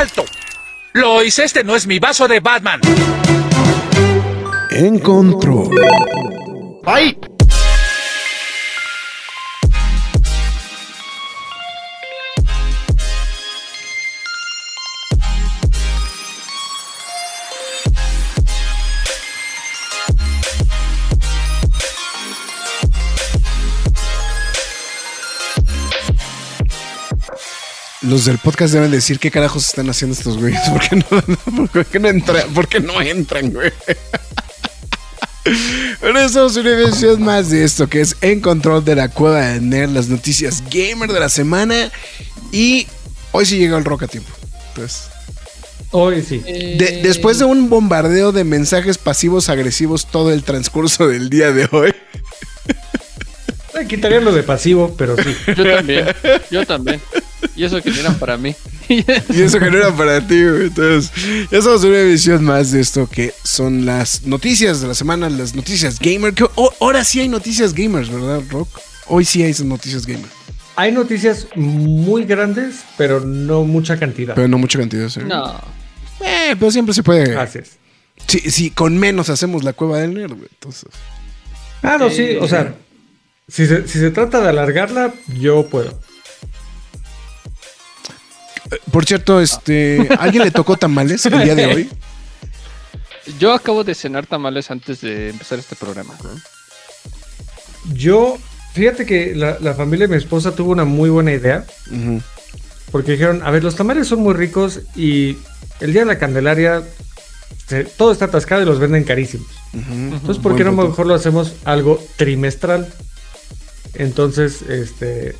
¡Alto! Lois, este no es mi vaso de Batman. En control. ¡Ay! Los del podcast deben decir qué carajos están haciendo estos güeyes. ¿Por qué no, por qué no, entran, por qué no entran, güey? Bueno, estamos una edición más de esto que es En Control de la Cueva de Nerd, las noticias gamer de la semana. Y hoy sí llegó el rock a tiempo. Entonces, Hoy sí. de- después de un bombardeo de mensajes pasivos agresivos todo el transcurso del día de hoy. Eh, Quitaría lo de pasivo, pero sí. Yo también, yo también. Y eso que no eran para mí. Y eso que no era para ti, güey. Entonces, ya estamos en una edición más de esto que son las noticias de la semana, las noticias gamer. Que oh, ahora sí hay noticias gamers, ¿verdad, Rock? Hoy sí hay noticias gamers. Hay noticias muy grandes, pero no mucha cantidad. Pero no mucha cantidad, ¿sí? No. Eh, pero siempre se puede. Es. Sí, sí, con menos hacemos la cueva del nerd, güey. Entonces. Ah, no, sí, o sea, si se, si se trata de alargarla, yo puedo. Por cierto, este. ¿Alguien le tocó tamales el día de hoy? Yo acabo de cenar tamales antes de empezar este programa. Yo, fíjate que la, la familia de mi esposa tuvo una muy buena idea, porque dijeron, a ver, los tamales son muy ricos y el día de la Candelaria se- todo está atascado y los venden carísimos. Entonces, ¿por qué no punto. mejor lo hacemos algo trimestral? Entonces, este,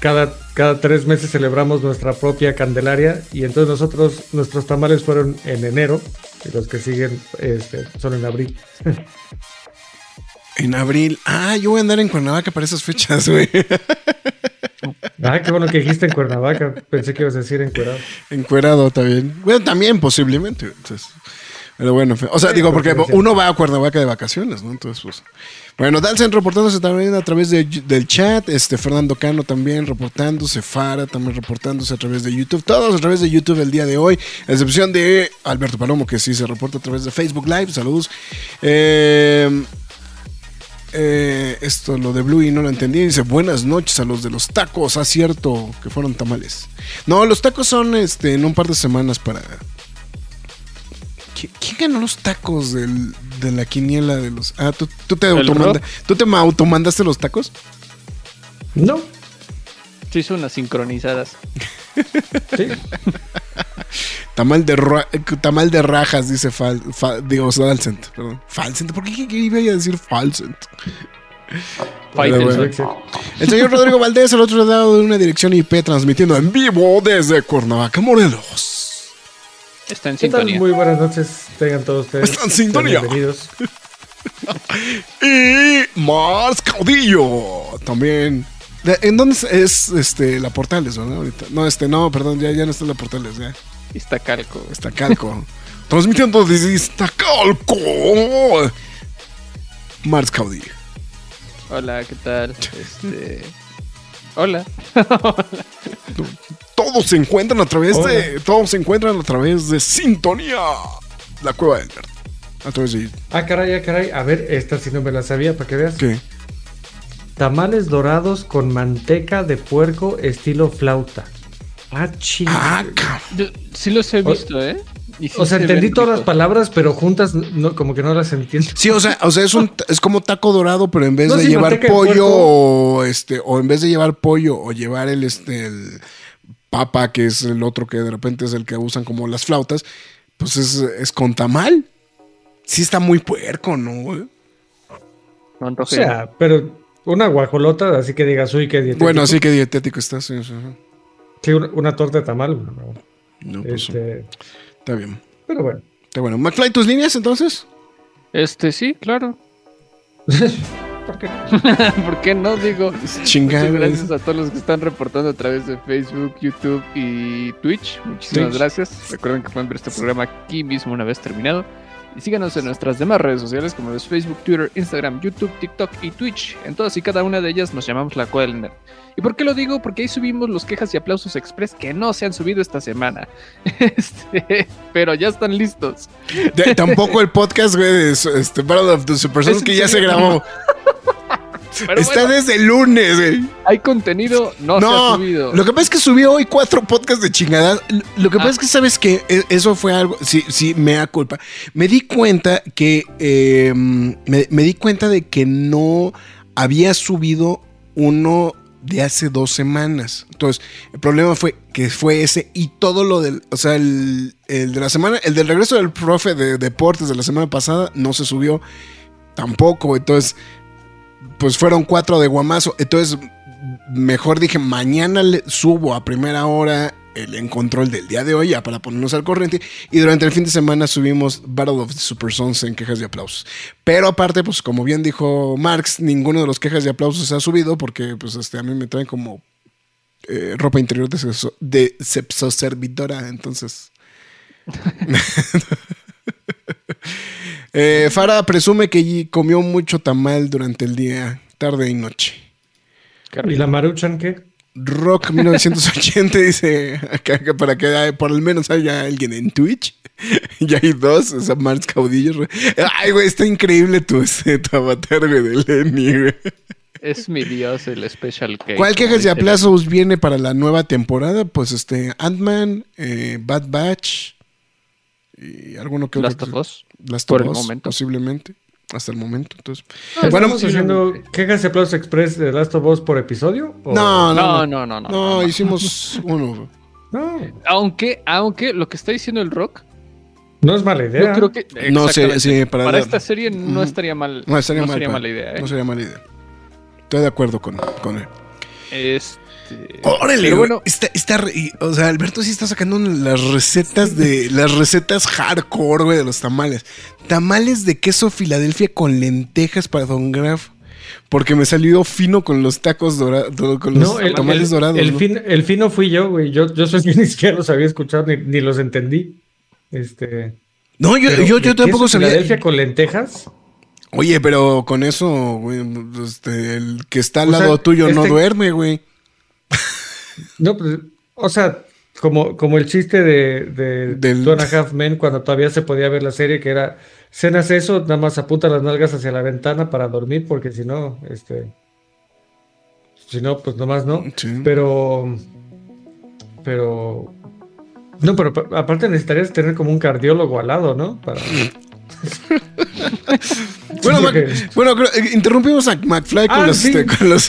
cada, cada tres meses celebramos nuestra propia Candelaria y entonces nosotros, nuestros tamales fueron en enero y los que siguen este, son en abril. En abril. Ah, yo voy a andar en Cuernavaca para esas fechas, güey. Ah, qué bueno que dijiste en Cuernavaca. Pensé que ibas a decir en Cuernavaca. Encuerado también. Bueno, también posiblemente. Entonces, pero bueno, o sea, digo, porque uno va a Cuernavaca de vacaciones, ¿no? Entonces, pues. Bueno, Dalsen reportándose también a través de- del chat. Este, Fernando Cano también reportándose. Fara también reportándose a través de YouTube. Todos a través de YouTube el día de hoy. A excepción de Alberto Palomo, que sí se reporta a través de Facebook Live. Saludos. Eh. Eh, esto, lo de Bluey no lo entendí. Dice buenas noches a los de los tacos. Ah, cierto que fueron tamales. No, los tacos son este, en un par de semanas para. ¿Qui- ¿Quién ganó los tacos del- de la quiniela de los.? Ah, ¿tú, tú te, ¿El automanda-? ¿tú te ma- automandaste los tacos? No, Sí, son unas sincronizadas. sí. Tamal de, ra- tamal de rajas, dice Fal, Fa- digo, Falcent, perdón. Falcent, ¿por qué, qué iba a decir Falcent? Fighters, bueno. güey. El señor Rodrigo Valdés, al otro lado de una dirección IP, transmitiendo en vivo desde Cuernavaca, Morelos. Está en ¿Qué tal? sintonía. Muy buenas noches. Tengan todos ustedes. Está en sintonía. Bienvenidos. Y Mars Caudillo también. ¿En dónde es, es, este la Portales, verdad? Ahorita. No, este, no, perdón, ya, ya no está la Portales, ya. Está calco. Está Calco. Transmitiendo desde Iztacalco. Mars Caudillo. Hola, ¿qué tal? Este. Hola. Todos se encuentran a través de. Todos se encuentran a través de Sintonía. La cueva del nerd. A través de. Ah, caray, ah, caray. A ver, esta sí no me la sabía, para que veas. ¿Qué? Tamales dorados con manteca de puerco estilo flauta. Ah, ching. Ah, cabrón. Sí los he visto, ¿eh? Sí o sea, se entendí todas las palabras, pero juntas no, como que no las entiendo. Sí, o sea, o sea, es un es como taco dorado, pero en vez No, de llevar pollo o este, o en vez de llevar pollo o llevar el este el papa, que es el otro que de repente es el que usan como las flautas, pues es, es con tamal. Sí está muy puerco, ¿no? Me O sea, pero una guajolota, así que digas, uy, qué dietético. Bueno, sí que dietético está, sí, sí, sí. Sí, una, una torta de tamal. ¿no? No, pues, Este, Está bien. pero bueno. Está bueno. McFly, ¿tus líneas entonces? Este, sí, claro. ¿Por qué? ¿Por qué no? Digo, Chingada. muchas gracias a todos los que están reportando a través de Facebook, YouTube y Twitch. Muchísimas Twitch. gracias. Recuerden que pueden ver este programa aquí mismo una vez terminado. Y síganos en nuestras demás redes sociales como es Facebook, Twitter, Instagram, YouTube, TikTok y Twitch. En todas y cada una de ellas nos llamamos La Cueva del Nerd. ¿Y por qué lo digo? Porque ahí subimos los quejas y aplausos express que no se han subido esta semana. Este, pero ya están listos. De- tampoco el podcast, güey, de este, Battle of the Super Sons ¿Es en que ya se grabó. Pero Está bueno, desde el lunes, güey. hay contenido, no, se ha No, subido. lo que pasa es que subí hoy cuatro podcasts de chingadas. Lo que pasa Ah. es que sabes que eso fue algo, sí, sí, me da culpa. Me di cuenta que, eh, me, me di cuenta de que no había subido uno de hace dos semanas. Entonces, el problema fue que fue ese y todo lo del, o sea, el, el de la semana, el del regreso del profe de deportes de la semana pasada no se subió tampoco. Entonces, pues fueron cuatro de guamazo. Entonces, mejor dije, mañana le subo a primera hora el en control del día de hoy, ya para ponernos al corriente. Y durante el fin de semana subimos Battle of the Super Sons en quejas y aplausos. Pero aparte, pues como bien dijo Marx, ninguno de los quejas y aplausos se ha subido porque pues este, a mí me traen como eh, ropa interior de, sexo- de servidora. Entonces... Eh, Farah presume que comió mucho tamal durante el día, tarde y noche. ¿Y la Maruchan qué? Rock 1980 dice que para que por lo menos haya alguien en Twitch. Ya hay dos, o sea, Mars Caudillo. Ay, güey, está increíble tu, ese, tu avatar, güey, de Lenny, güey. Es mi dios, el Special K. ¿Cuál quejas y dice aplausos viene para la nueva temporada? Pues este, Ant-Man, eh, Bad Batch y alguno que otro Last of Us. Last por of el Us, momento. Posiblemente, hasta el momento. Entonces, Bueno, bueno, ¿Estamos haciendo quejas y aplausos express de Last of Us por episodio? ¿O- no, no, No, no, no, no, no. no, no. hicimos uno. No, Aunque, aunque lo que está diciendo el Rock, no es mala idea. yo creo que. No sé, sí, para esta serie no Ujú. estaría mal. No estaría, mal, pa- mala idea, ¿eh? No sería mala idea. Estoy de acuerdo con, con él. Este. Órale, Pero güey, bueno, está, está o sea, Alberto sí está sacando las recetas de las recetas hardcore, güey, de los tamales. Tamales de queso Filadelfia con lentejas para Don Graf. Porque me salió fino con los tacos dorados, con los No, el, tamales el- dorados. El, ¿no? fin, el fino fui yo, güey. Yo, yo soy ni siquiera los había escuchado ni, ni los entendí. Este. No, yo, yo, ¿de yo tampoco sabía. Filadelfia con lentejas? Oye, pero con eso, güey, este, el que está al O sea, lado tuyo no este- duerme, güey. No, pues, o sea, como, como el chiste de, de Del- Two and a Half Men cuando todavía se podía ver la serie, que era, cenas eso, nada más apunta las nalgas hacia la ventana para dormir, porque si no, este, si no, pues nomás no. Sí. Pero, pero, no, pero pa- aparte necesitarías tener como un cardiólogo al lado, ¿no? Para, Bueno, Mac- bueno, eh, interrumpimos a McFly con Ah, los, sí. este, con los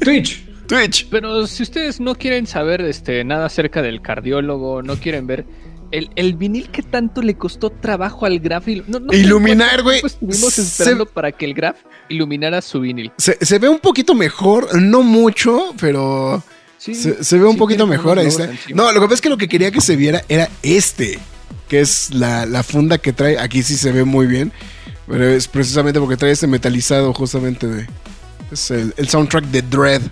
Twitch. Twitch. Pero si ustedes no quieren saber este, nada acerca del cardiólogo, no quieren ver el, el vinil que tanto le costó trabajo al Graf. No, Iluminar, cuánto güey. tiempo Estuvimos Se- esperando para que el Graf iluminara su vinil. Se, se ve un poquito mejor, no mucho, pero Sí, se, se ve un sí poquito mejor. Ahí está. No, lo que pasa es que lo que quería que se viera era este, que es la, la funda que trae. Aquí sí se ve muy bien, pero es precisamente porque trae este metalizado justamente de... Es el, el soundtrack de Dread.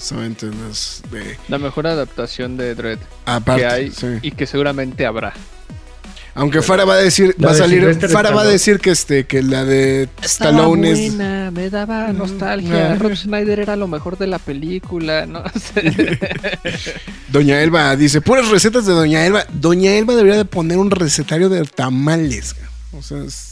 Justamente es de... La mejor adaptación de Dread Aparte, que hay sí. y que seguramente habrá. Aunque Farah va a decir, La va a de salir, Farah va a decir que este, que la de Stallone es... me daba nostalgia. Rob Schneider era lo mejor de la película, no sé. Doña Elba dice, puras recetas de Doña Elba. Doña Elba debería de poner un recetario de tamales. O sea, es...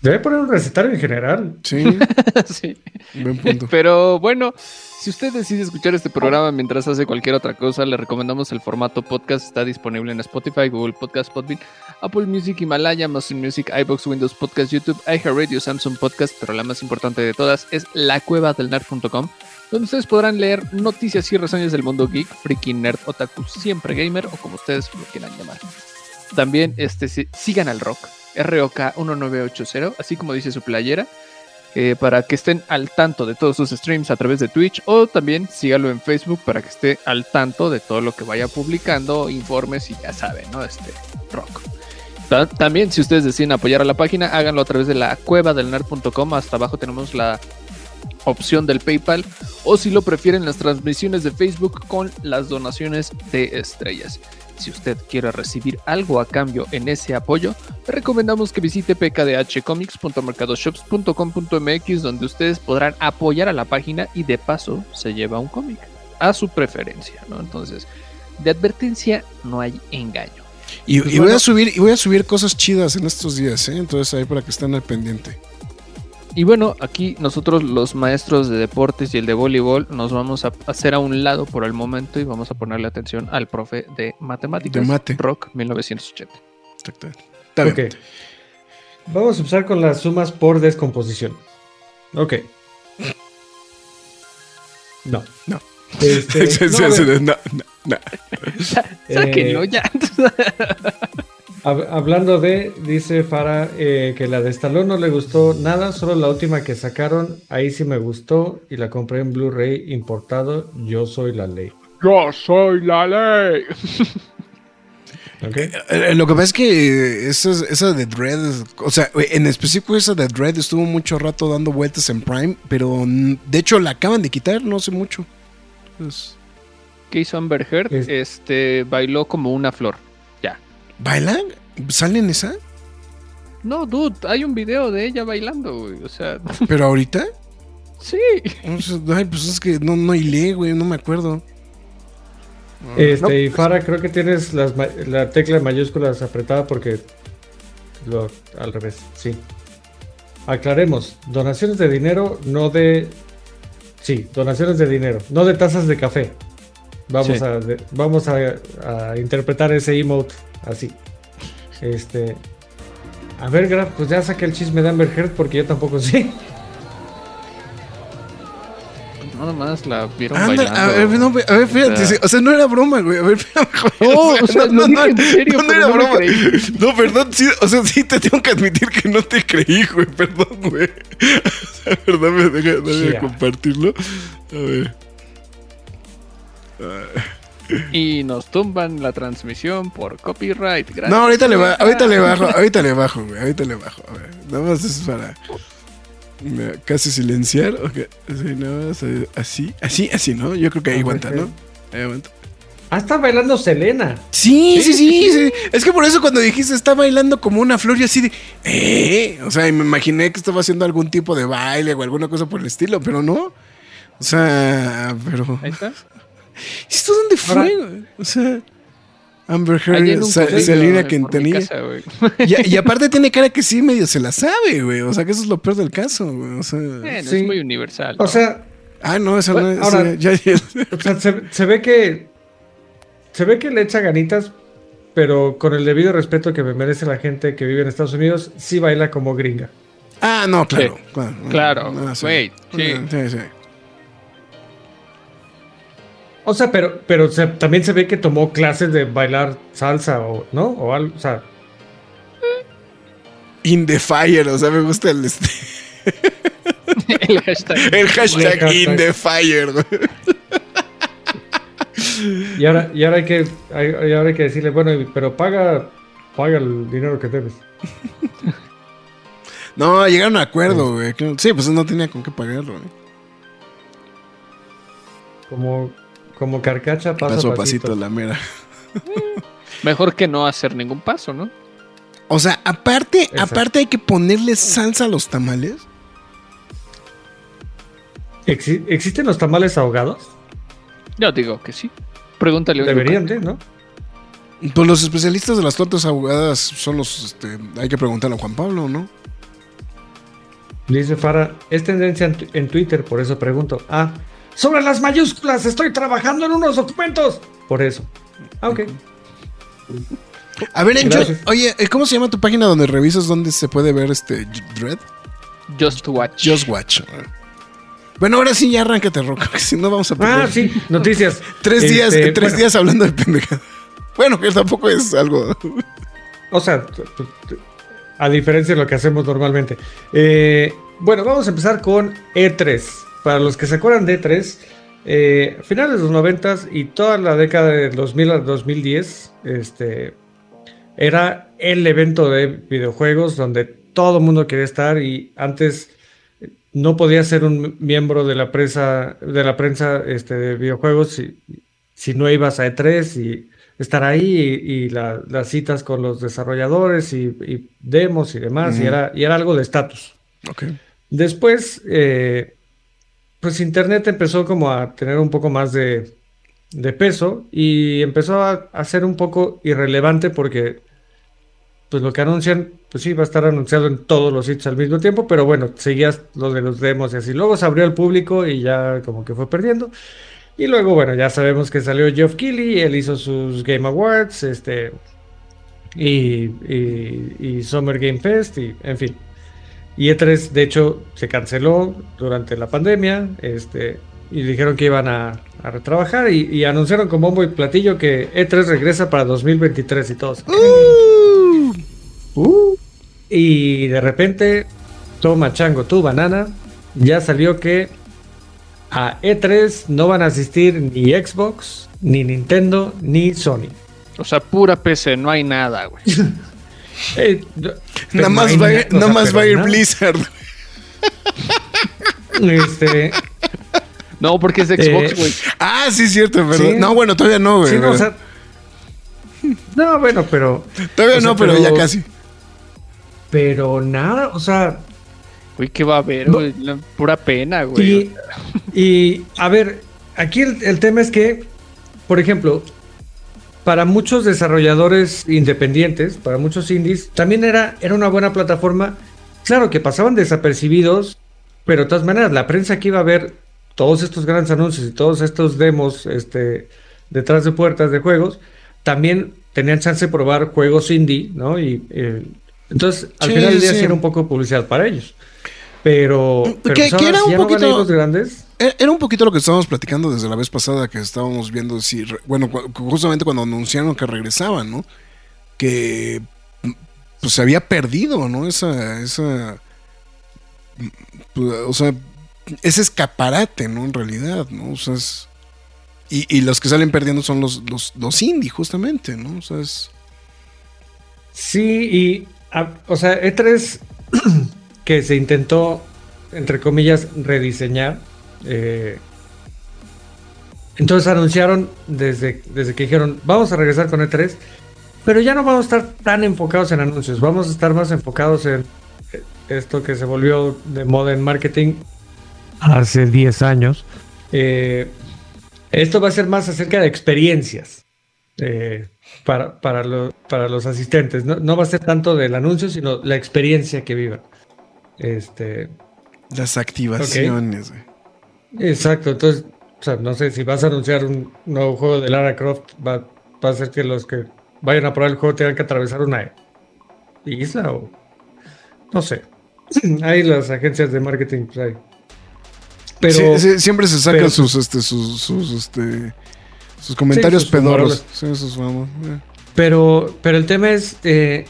Debe poner un recetario en general. Sí, sí. buen punto. Pero bueno, si usted decide escuchar este programa mientras hace cualquier otra cosa, le recomendamos el formato podcast. Está disponible en Spotify, Google Podcast, Podbean, Apple Music, Himalaya, Amazon Music, iBox, Windows Podcast, YouTube, iHeartRadio, Samsung Podcast, pero la más importante de todas es lacuevadelnerd.com, donde ustedes podrán leer noticias y reseñas del mundo geek, freaky, nerd, otaku, siempre gamer o como ustedes lo quieran llamar. También este, si- sigan al rock, ROK 1980, así como dice su playera. eh, para que estén al tanto de todos sus streams a través de Twitch o también sígalo en Facebook para que esté al tanto de todo lo que vaya publicando, informes y ya saben, ¿no? Este rock. Ta- También, si ustedes deciden apoyar a la página, háganlo a través de la cueva del nerd.com. Hasta abajo tenemos la opción del PayPal. O si lo prefieren, las transmisiones de Facebook con las donaciones de estrellas. Si usted quiere recibir algo a cambio en ese apoyo, le recomendamos que visite pkdhcomics.mercadoshops.com.mx donde ustedes podrán apoyar a la página y de paso se lleva un cómic a su preferencia, ¿no? Entonces, de advertencia no hay engaño. Y, Pues y voy a subir, y voy a subir cosas chidas en estos días, ¿eh? Entonces ahí para que estén al pendiente. Y bueno, aquí nosotros los maestros de deportes y el de voleibol nos vamos a hacer a un lado por el momento y vamos a ponerle atención al profe de matemáticas. De mate. Rock 1980. Exacto. Está bien. Vamos a empezar con las sumas por descomposición. Ok. No. No. Este, Sí, no, no, no, no. Sáquenlo Eh, ya. hab- hablando de, dice Farah eh, que la de Stallone no le gustó nada, solo la última que sacaron, ahí sí me gustó y la compré en Blu-ray importado. Yo soy la ley. Yo soy la ley. ¿Ok? Eh, Lo que pasa es que esa, esa de Dread, o sea, en específico esa de Dread estuvo mucho rato dando vueltas en Prime, pero de hecho la acaban de quitar no hace mucho. Pues, ¿Qué hizo Amber Heard? Es- Este bailó como una flor. ¿Bailan? ¿Sale en esa? No, dude, hay un video de ella bailando, güey. O sea, ¿Pero ahorita? sí. Sea, Ay, pues es que no, no hilé, güey, no me acuerdo. Este, No, y Farah, creo que tienes las la tecla de mayúsculas apretada porque lo, al revés, sí. Aclaremos, donaciones de dinero, no de... Sí, donaciones de dinero, no de tazas de café. Vamos, Sí. a, de- vamos a, a interpretar ese emote así. Este... A ver, Graf, pues ya saqué el chisme de Amber Heard porque yo tampoco sé. Nada más la vieron Anda, bailando. a ver, no, a ver, fíjate, O sea- sí, o sea, no era broma, güey. A ver, No, o sea, lo dije en serio, no, no era no broma. creí. No, perdón, sí, o sea, sí te tengo que admitir que no te creí, güey, perdón, güey. O sea, perdón, me deja, déjame Ya. compartirlo. A ver. Y nos tumban la transmisión por copyright. Gracias. No, ahorita le, ahorita le bajo, ahorita le bajo, güey, ahorita le bajo. A ver, nada más es para casi silenciar. Ok, sí, nada más, así, así, así, ¿no? Yo creo que ahí aguanta, ¿no? Ahí aguanta. Ah, está bailando Selena. Sí, sí, sí, sí, Es que por eso cuando dijiste está bailando como una flor, yo así de, ¿eh? O sea, y me imaginé que estaba haciendo algún tipo de baile o alguna cosa por el estilo, pero no. O sea, pero. Ahí está. ¿Esto dónde fue? Ahora- güey? O sea, Amber Heard, Selena Quintanilla. casa, güey. Y, y aparte tiene cara que sí medio se la sabe, güey. O sea, que eso es lo peor del caso, güey. O sea. Bueno, Sí. es muy universal. O ¿no? sea, Ah, no, esa no es. Ahora- ya- ya- O sea, se, se ve que. Se ve que le echa ganitas, pero con el debido respeto que me merece la gente que vive en Estados Unidos, sí baila como gringa. Ah, no, claro. Sí. Claro, Claro, Ah, güey, sí. sí, sí. O sea, pero, pero se- también se ve que tomó clases de bailar salsa o, ¿no? O algo, o sea, In the fire, o sea, me gusta el, este, el hashtag. el hashtag El hashtag. in the fire. güey. y ahora, y ahora hay que, hay- y ahora hay que decirle, bueno, pero paga, paga el dinero que debes. No, llegaron a acuerdo, güey. que- Sí, pues no tenía con qué pagarlo, güey. Como, como carcacha, paso, Paso a a pasito, pasito. la mera. Mejor que no hacer ningún paso, ¿no? O sea, aparte, Exacto. aparte hay que ponerle salsa a los tamales. Exi- ¿Existen los tamales ahogados? Yo digo que sí. Pregúntale Deberían de, ¿no? Pues los especialistas de las tortas ahogadas son los, este, hay que preguntarle a Juan Pablo, ¿no? Dice Farah, es tendencia en, en Twitter, por eso pregunto. Ah, sobre las mayúsculas, estoy trabajando en unos documentos. Por eso. Ah, ok. A ver, en Gracias. Just- oye, ¿cómo se llama tu página donde revisas dónde se puede ver este Dread? Just watch. Just Watch. Bueno, ahora sí ya arráncate, Roca, porque si no vamos a perder Ah, sí, noticias. tres días, Este, tres bueno, días hablando de pendejada. Bueno, que tampoco es algo. O sea, a diferencia de lo que hacemos normalmente. Eh, bueno, vamos a empezar con E3. Para los que se acuerdan de E3, eh, finales de los 90 y toda la década de 2000 al 2010, este, era el evento de videojuegos donde todo el mundo quería estar y antes no podía ser un miembro de la prensa, de la prensa este, de videojuegos si, si no ibas a E3 y estar ahí y, las citas con los desarrolladores y, demos y demás, y, era, y era algo de estatus. Después, eh, pues Internet empezó como a tener un poco más de, peso y empezó a, ser un poco irrelevante porque pues lo que anuncian, pues sí, va a estar anunciado en todos los sitios al mismo tiempo, pero bueno, seguías lo de los demos y así. Luego se abrió el público y ya como que fue perdiendo. Y luego, bueno, ya sabemos que salió Geoff Keighley, él hizo sus Game Awards, este, y, y, Summer Game Fest, y en fin. Y E3, de hecho, se canceló durante la pandemia, este, y dijeron que iban a, a retrabajar, y, anunciaron con bombo y platillo que E3 regresa para 2023 y todos. Uh, uh, y de repente, toma chango, tu banana, ya salió que a E3 no van a asistir ni Xbox, ni Nintendo, ni Sony. O sea, pura PC, no hay nada, güey. Eh, nada más, va, a ir Blizzard. Este. No, porque es Xbox, eh, güey. ah, sí, cierto, pero. No, bueno, todavía no, güey. no, no, bueno, pero. Todavía no, pero, ya casi. Pero nada, o sea, Uy, ¿qué va a haber, pura pena, güey. Y, a ver, aquí el, tema es que, por ejemplo, para muchos desarrolladores independientes, para muchos indies, también era, era una buena plataforma. Claro que pasaban desapercibidos, pero de todas maneras, la prensa que iba a ver todos estos grandes anuncios y todos estos demos este, detrás de puertas de juegos, también tenían chance de probar juegos indie, ¿no? Y eh, entonces, al final del día, sí. era un poco publicidad para ellos. Pero, que, era un poquito grandes. E-, era un poquito lo que estábamos platicando desde la vez pasada que estábamos viendo si bueno, justamente cuando anunciaron que regresaban, ¿no? Que pues se había perdido, ¿no? Esa esa pues, o sea, ese escaparate, ¿no? En realidad, ¿no? O sea, es, y, y, los que salen perdiendo son los, los, los indie, justamente, ¿no? O sea, es... Sí, y, o sea, E3 que se intentó, entre comillas, rediseñar. Eh, entonces anunciaron desde, desde que dijeron, vamos a regresar con E3, pero ya no vamos a estar tan enfocados en anuncios, vamos a estar más enfocados en esto que se volvió de moda en marketing hace 10 años. Eh, esto va a ser más acerca de experiencias eh, para, para, para, los asistentes. No, no, va a ser tanto del anuncio, sino la experiencia que vivan. Este. Las activaciones, Exacto, entonces, o sea, no sé si vas a anunciar un nuevo juego de Lara Croft, va, a ser que los que vayan a probar el juego tengan que atravesar una isla o. No sé. Hay las agencias de marketing, pues Pero, siempre se sacan sus, este, sus, sus, este, sus comentarios pedoros. Eh. Pero, pero el tema es, eh,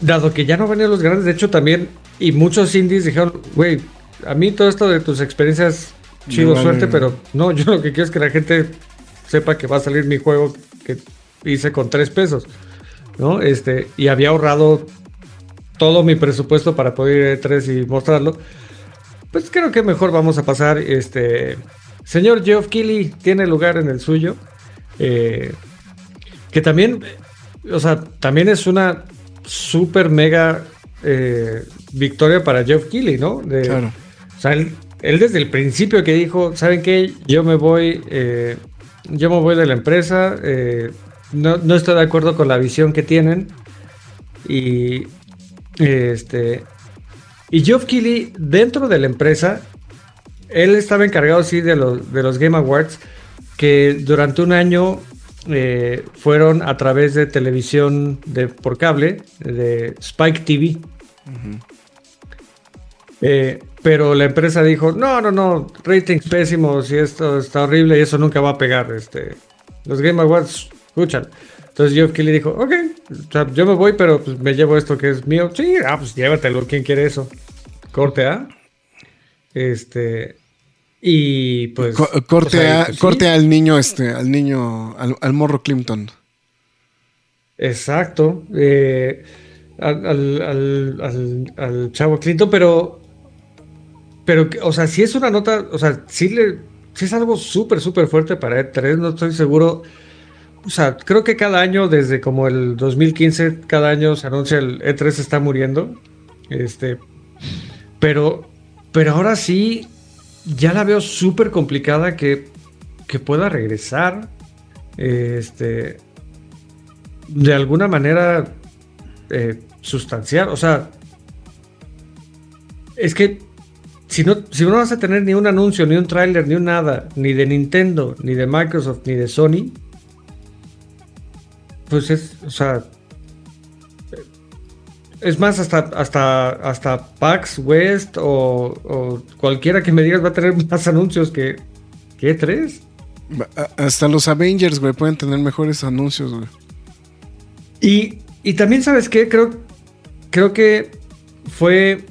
dado que ya no venían los grandes, de hecho también, y muchos indies dijeron, güey, a mí todo esto de tus experiencias, chido, suerte, pero no, yo lo que quiero es que la gente sepa que va a salir mi juego que hice con tres pesos, ¿no? Este, y había ahorrado todo mi presupuesto para poder ir a tres y mostrarlo. Pues creo que mejor vamos a pasar, este, señor Geoff Keighley tiene lugar en el suyo, eh, que también, o sea, también es una súper mega eh, victoria para Jeff Keighley, ¿no? claro. O sea, él, desde el principio que dijo, ¿saben qué? Yo me voy, eh, yo me voy de la empresa, eh, no, no, estoy de acuerdo con la visión que tienen. Y este y Geoff Keighley, dentro de la empresa, él estaba encargado, sí, de los, de los Game Awards, que durante un año eh, fueron a través de televisión de, por cable, de Spike TV. Eh, pero la empresa dijo, no, no, no, ratings pésimos y esto está horrible y eso nunca va a pegar. Este, los Game Awards escuchan. Entonces Geoff Kelly dijo, ok, yo me voy, pero pues, me llevo esto que es mío. Sí, ah, pues llévatelo, ¿quién quiere eso? corte A. Este. Y pues. Co- corte o sea, a- pues, sí. corte al niño, este, al niño, al, al morro Clinton. Exacto. eh, al, al- al- chavo Clinton, pero. Pero, o sea, si es una nota, o sea, sí, le, sí es algo súper, súper fuerte para E3, no estoy seguro. O sea, creo que cada año, desde como el 2015, cada año se anuncia el E3 está muriendo. Este. Pero, pero ahora sí, ya la veo súper complicada que, que pueda regresar. Este de alguna manera eh, sustancial. O sea, es que si no, si no vas a tener ni un anuncio, ni un tráiler, ni un nada, ni de Nintendo, ni de Microsoft, ni de Sony, pues es, o sea, es más, hasta, hasta, hasta PAX West o, o cualquiera que me digas va a tener más anuncios que, que E3. A- Hasta los Avengers, güey, pueden tener mejores anuncios, güey. Y, y también, ¿sabes qué? Creo, creo que fue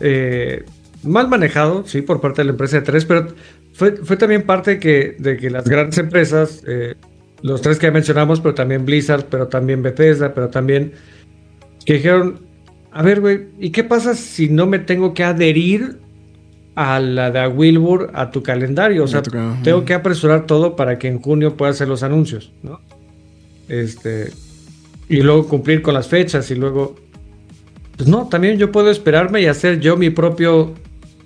eh, mal manejado, sí, por parte de la empresa de tres, pero fue, fue también parte que, de que las grandes empresas, eh, los tres que mencionamos, pero también Blizzard, pero también Bethesda, pero también que dijeron, a ver, güey, ¿y qué pasa si no me tengo que adherir a la de Wilbur a tu calendario? O sea, tengo que apresurar todo para que en junio pueda hacer los anuncios, ¿no? Este, y luego cumplir con las fechas y luego... Pues no, también yo puedo esperarme y hacer yo mi propio...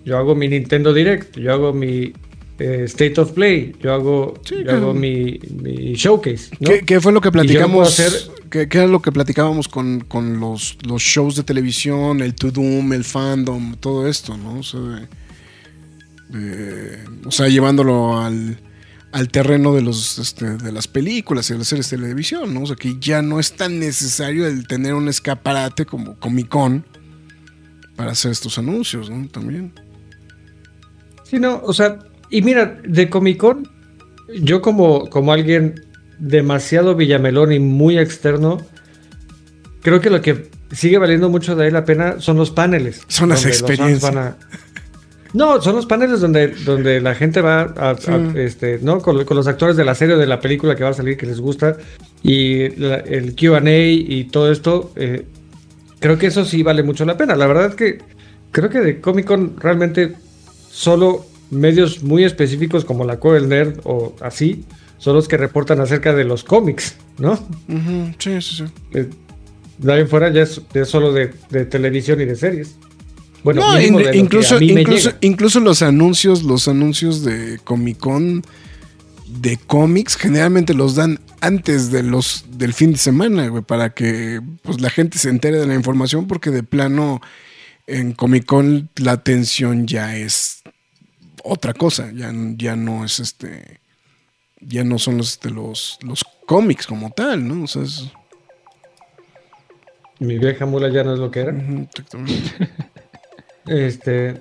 Yo hago mi Nintendo Direct, yo hago mi eh, State of Play, yo hago, Sí, yo claro. hago mi, mi showcase, ¿no? ¿Qué, qué fue lo que platicamos? hacer- ¿Qué, qué era lo que platicábamos con, con los, los shows de televisión, el To Doom, el fandom, todo esto, ¿no? O sea, de- de- o sea, llevándolo al, al terreno de los este, de las películas y de las series de televisión, ¿no? O sea, que ya no es tan necesario el tener un escaparate como Comic Con para hacer estos anuncios, ¿no? También. Sí, no, o sea, y mira, de Comic Con, yo como, como alguien demasiado villamelón y muy externo, creo que lo que sigue valiendo mucho de ahí la pena son los paneles. Son las experiencias. a- No, son los paneles donde, donde la gente va a, a- este, ¿no? Con, con los actores de la serie o de la película que va a salir que les gusta y la- el QA y todo esto, eh, creo que eso sí vale mucho la pena. La verdad es que creo que de Comic Con realmente solo medios muy específicos como la del Nerd o así son los que reportan acerca de los cómics, ¿no? Sí, sí, sí. Eh, de ahí en fuera ya es, ya es solo de, de televisión y de series. Bueno, No, in- de incluso, incluso, incluso los anuncios, los anuncios de Comic Con de cómics generalmente los dan antes de los del fin de semana, güey, para que pues la gente se entere de la información, porque de plano en Comic Con la atención ya es otra cosa, ya, ya no es este, ya no son los, este, los, los cómics como tal, ¿no? O sea, es- Mi vieja mula ya no es lo que era. exactamente. Este.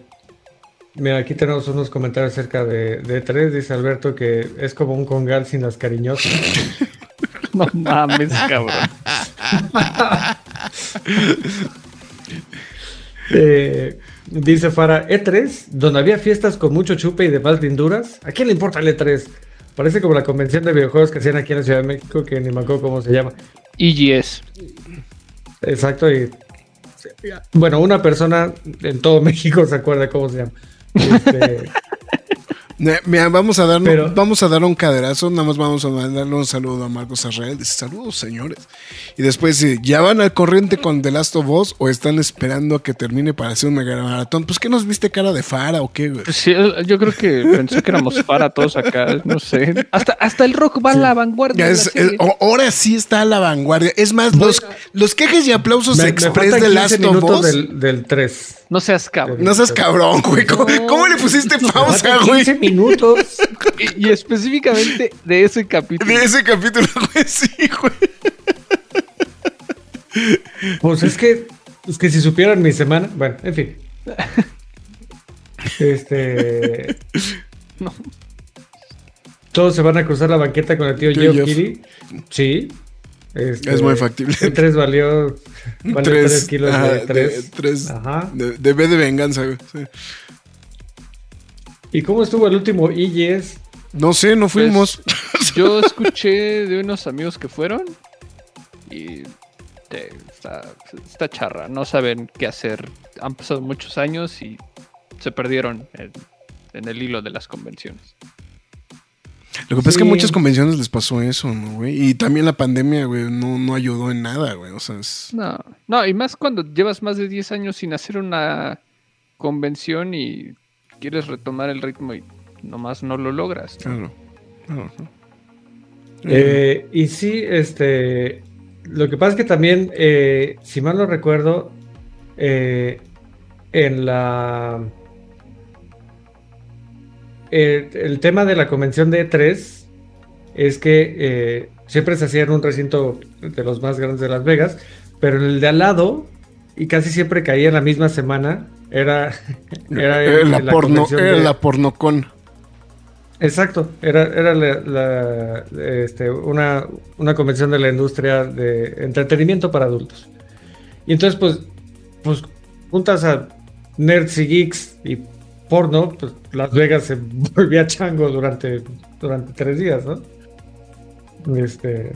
Mira, aquí tenemos unos comentarios acerca de, de tres. Dice Alberto que es como un congal sin las cariñosas. No mames, cabrón. Eh, dice Fara, E3, donde había fiestas con mucho chupe y demás linduras. ¿A quién le importa el E3? Parece como la convención de videojuegos que hacían aquí en la Ciudad de México, que ni me acuerdo cómo se llama. EGS. Exacto, y bueno, una persona en todo México se acuerda cómo se llama. Este, Mira, vamos a dar Pero- vamos a dar un caderazo, nada más vamos a mandarle un saludo a Marcos Arrael, dice saludos señores. Y después si ¿ya van al corriente con The Last of Us o están esperando a que termine para hacer un mega maratón? Pues que nos viste cara de fara o qué, güey? Pues sí, yo creo que pensé que éramos para todos acá, no sé. Hasta, hasta el rock va a la vanguardia. La es- ahora sí está a la vanguardia. Es más, los, los quejes y aplausos me, me express faltan de 15 Last of minutos Us. del, del 3. No seas cabrón. No seas cabrón, güey. ¿Cómo, cómo le pusiste pausa, güey? 15 minutos. Y, y específicamente de ese capítulo. De ese capítulo, güey, sí, güey. Pues es que, es que si supieran mi semana, bueno, en fin. Este. Todos se van a cruzar la banqueta con el tío Jeff. Keighley. Sí. Este, Es muy factible. El 3 valió, valió 3 kilos ajá, de 3. tres Ajá. de, de B de venganza, güey. sí. ¿Y cómo estuvo el último EGS? No sé, no fuimos. Yo escuché de unos amigos que fueron y te- está, está charra. No saben qué hacer. Han pasado muchos años y se perdieron en, en el hilo de las convenciones. Lo que pasa es que a muchas convenciones les pasó eso, ¿no, güey? Y también la pandemia, güey, no, no ayudó en nada, güey. O sea, es... No, no, y más cuando llevas más de 10 años sin hacer una convención y quieres retomar el ritmo y nomás no lo logras. ¿no? Claro. claro. Eh, y sí, este. Lo que pasa es que también, eh, si mal no recuerdo, eh, en la. El, el tema de la convención de E3 es que eh, siempre se hacía en un recinto de los más grandes de Las Vegas, pero en el de al lado, y casi siempre caía en la misma semana, era, era Era en la, la porno, era de- la pornocon. Exacto, era, era la- la- este, una, una convención de la industria de entretenimiento para adultos. Y entonces, pues, pues juntas a nerds y geeks y porno, pues Las Vegas se volvía chango durante, durante tres días, ¿no? Este.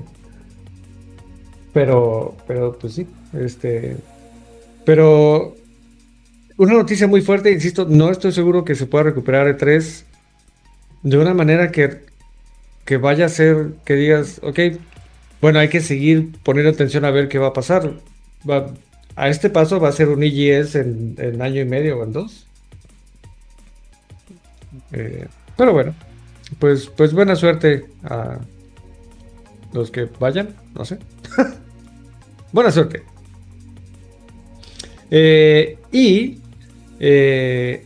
Pero, pero, pues sí, este. Pero. Una noticia muy fuerte, insisto, no estoy seguro que se pueda recuperar E3 de una manera que, que vaya a ser que digas, ok, bueno, hay que seguir poniendo atención a ver qué va a pasar. Va- a este paso va a ser un EGS en, en año y medio o en dos. Eh, pero bueno, pues, pues buena suerte a los que vayan, no sé. buena suerte. Eh, y eh,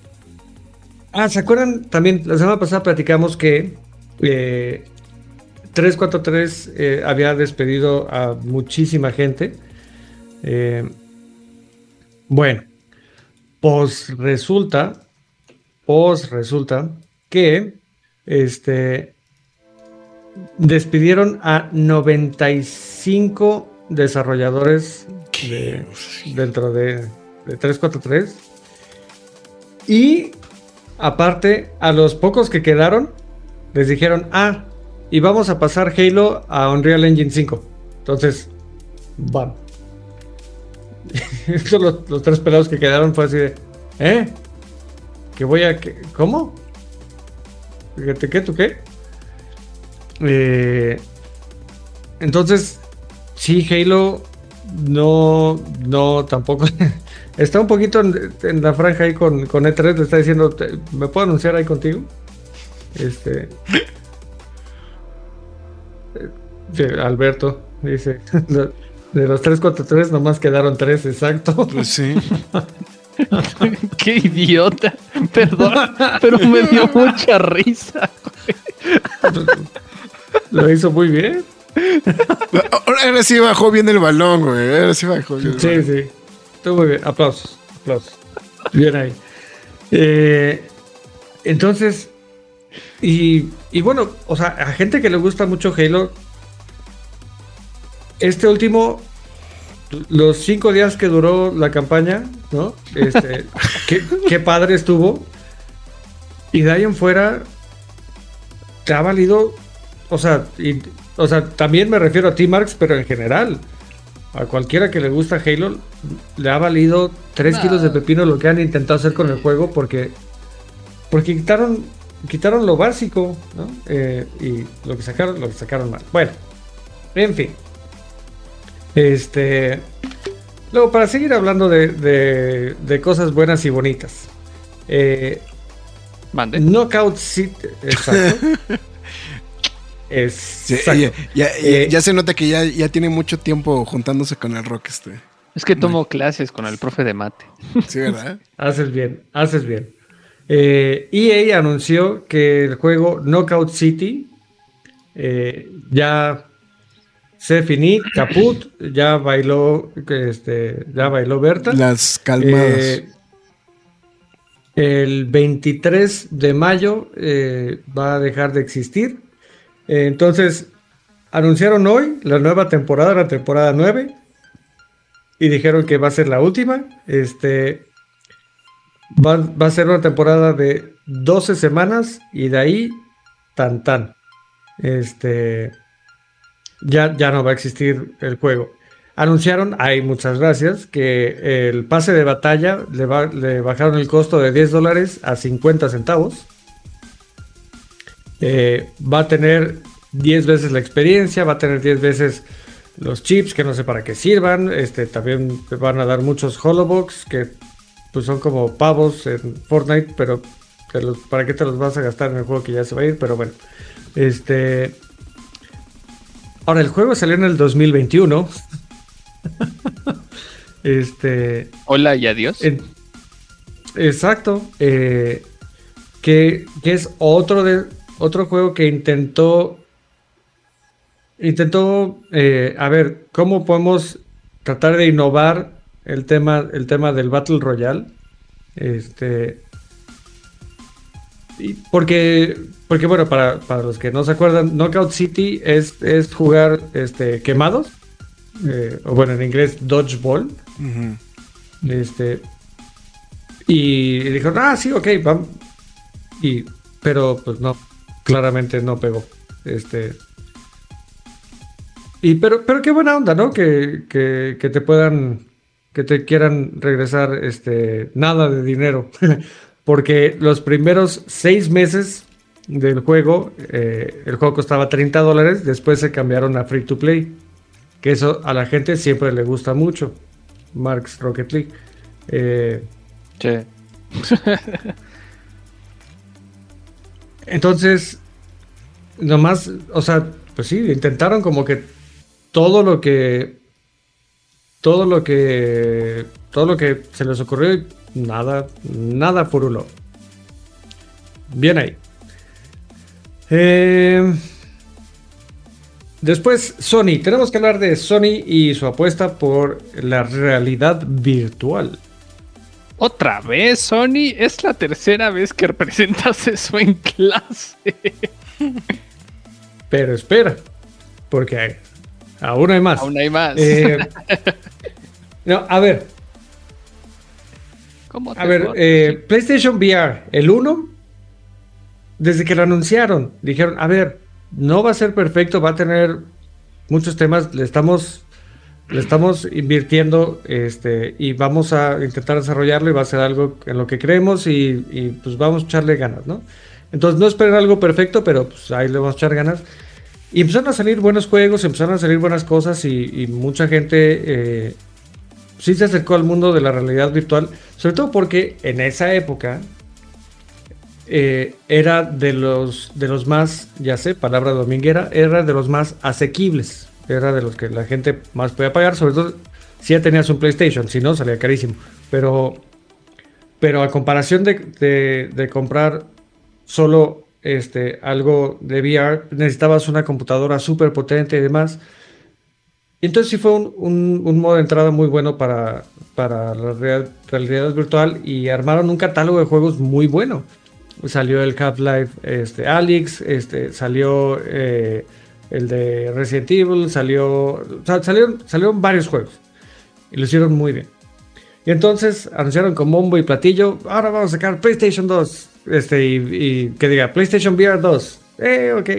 Ah, ¿se acuerdan? También la semana pasada platicamos que eh, 343 eh, había despedido a muchísima gente. Bueno, pues resulta, pues resulta que este despidieron a 95 desarrolladores de- dentro de, de 343 y Aparte, a los pocos que quedaron, les dijeron, ah, y vamos a pasar Halo a Unreal Engine 5. Entonces, van. Eso, los, los tres pelados que quedaron fue así de, ¿eh? ¿Que voy a... que- ¿Cómo? ¿Que te qué? ¿Tú qué? Eh, entonces, sí, Halo no, no, tampoco. Está un poquito en, en la franja ahí con, con E3, le está diciendo, "Te- ¿me puedo anunciar ahí contigo? Este. eh, sí, Alberto dice, de los 343 nomás quedaron 3, exacto. Pues sí. Qué idiota. Perdón, pero me dio mucha risa. Lo hizo muy bien. Ahora, sí bajó bien el balón, güey. Ahora sí bajó bien. el Sí, balón. sí. Estuvo muy bien. Aplausos. Aplausos. Bien ahí. Eh, entonces, y, y bueno, o sea, a gente que le gusta mucho Halo, este último, los cinco días que duró la campaña, ¿no? Este, qué, qué padre estuvo. Y de ahí en fuera, te ha valido, o sea, y- o sea, también me refiero a ti, Marx, pero en general. A cualquiera que le gusta Halo, le ha valido 3 Nah. kilos de pepino lo que han intentado hacer con el juego porque, porque quitaron, quitaron lo básico, ¿no? Eh, y lo que sacaron, lo que sacaron mal. Bueno, en fin. Este. Luego, para seguir hablando de, de- de cosas buenas y bonitas. Eh, Mande. Knockout City. Exacto. Sí, Exacto. ya, ya- Eh, ya se nota que ya, ya tiene mucho tiempo juntándose con el rock este. Es que tomo clases con el profe de mate. Sí, ¿verdad? Haces bien, haces bien. Eh, EA anunció que el juego Knockout City eh, ya se finí, caput, ya bailó, este, ya bailó Berta. Las calmadas. Eh, el 23 de mayo eh, va a dejar de existir. Eh, entonces, anunciaron hoy la nueva temporada, la temporada 9. Y dijeron que va a ser la última. Este. Va, va a ser una temporada de 12 semanas. Y de ahí, tan tan. Este. Ya, ya no va a existir el juego. Anunciaron, hay muchas gracias, que el pase de batalla le, bajaron el costo de 10 dólares a 50 centavos. Eh, va a tener 10 veces la experiencia, va a tener 10 veces los chips que no sé para qué sirvan. Este, también van a dar muchos holobox que pues son como pavos en Fortnite, pero ¿para qué te los vas a gastar en el juego que ya se va a ir? Pero bueno, este... Ahora, el juego salió en el 2021. este... Hola y adiós. En- exacto. eh, que, que es otro de otro juego que intentó. Intentó. eh, a ver, ¿cómo podemos tratar de innovar el tema, el tema del Battle Royale? Este. Porque. Porque bueno, para, para los que no se acuerdan, Knockout City es, es jugar este, quemados. eh, o bueno, en inglés, Dodgeball. Este. Y dijeron, ah, sí, ok, vamos. Y, pero pues no, claramente no pegó. Este. Y pero, pero qué buena onda, ¿no? Que, que, que te puedan, que te quieran regresar este, nada de dinero. Porque los primeros seis meses del juego, eh, el juego costaba 30 dólares, después se cambiaron a free to play. Que eso a la gente siempre le gusta mucho. Marx Rocket League. Eh, Sí. Entonces, nomás, o sea, pues sí, intentaron como que todo lo que. Todo lo que. Todo lo que se les ocurrió, y nada, nada furuló. Bien ahí. Eh, después, Sony. Tenemos que hablar de Sony y su apuesta por la realidad virtual. Otra vez, Sony. Es la tercera vez que representas eso en clase. Pero espera, porque hay- aún hay más. Aún hay más. Eh, no, a ver, ¿Cómo te a ver, eh, PlayStation VR, el 1, desde que lo anunciaron, dijeron, a ver, no va a ser perfecto, va a tener muchos temas, le estamos, le estamos invirtiendo este, y vamos a intentar desarrollarlo y va a ser algo en lo que creemos y, y, pues vamos a echarle ganas, ¿no? Entonces no esperen algo perfecto, pero pues ahí le vamos a echar ganas. Y empezaron a salir buenos juegos, empezaron a salir buenas cosas y, y mucha gente eh, sí se acercó al mundo de la realidad virtual, sobre todo porque en esa época eh, era de los, de los más, ya sé, palabra dominguera, era de los más asequibles, era de los que la gente más podía pagar, sobre todo si ya tenías un PlayStation, si no salía carísimo, pero, pero a comparación de, de- de comprar solo este, algo de VR, necesitabas una computadora súper potente y demás. Entonces sí fue un, un- modo de entrada muy bueno para, para la real- realidad virtual y armaron un catálogo de juegos muy bueno. Salió el Half-Life este, Alyx, este, salió eh, el de Resident Evil, salió, sea, salieron, salieron varios juegos y lo hicieron muy bien. Y entonces anunciaron con bombo y platillo, ahora vamos a sacar PlayStation 2, este, y, y que diga PlayStation VR 2, eh, ok,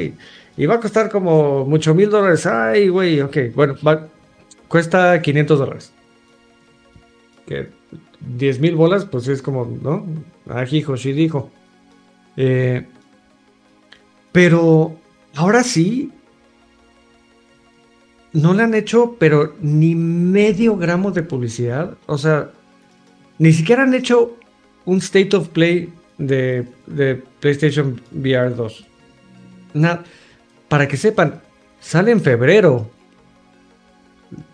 y va a costar como mucho mil dólares, ay, güey, ok, bueno, cuesta 500 dólares. Que 10 mil bolas, pues es como, ¿no? Ah, hijo, sí dijo. Eh, pero ahora sí, no le han hecho, pero ni medio gramo de publicidad. O sea, ni siquiera han hecho un state of play de, de PlayStation VR 2. Na- para que sepan, sale en febrero.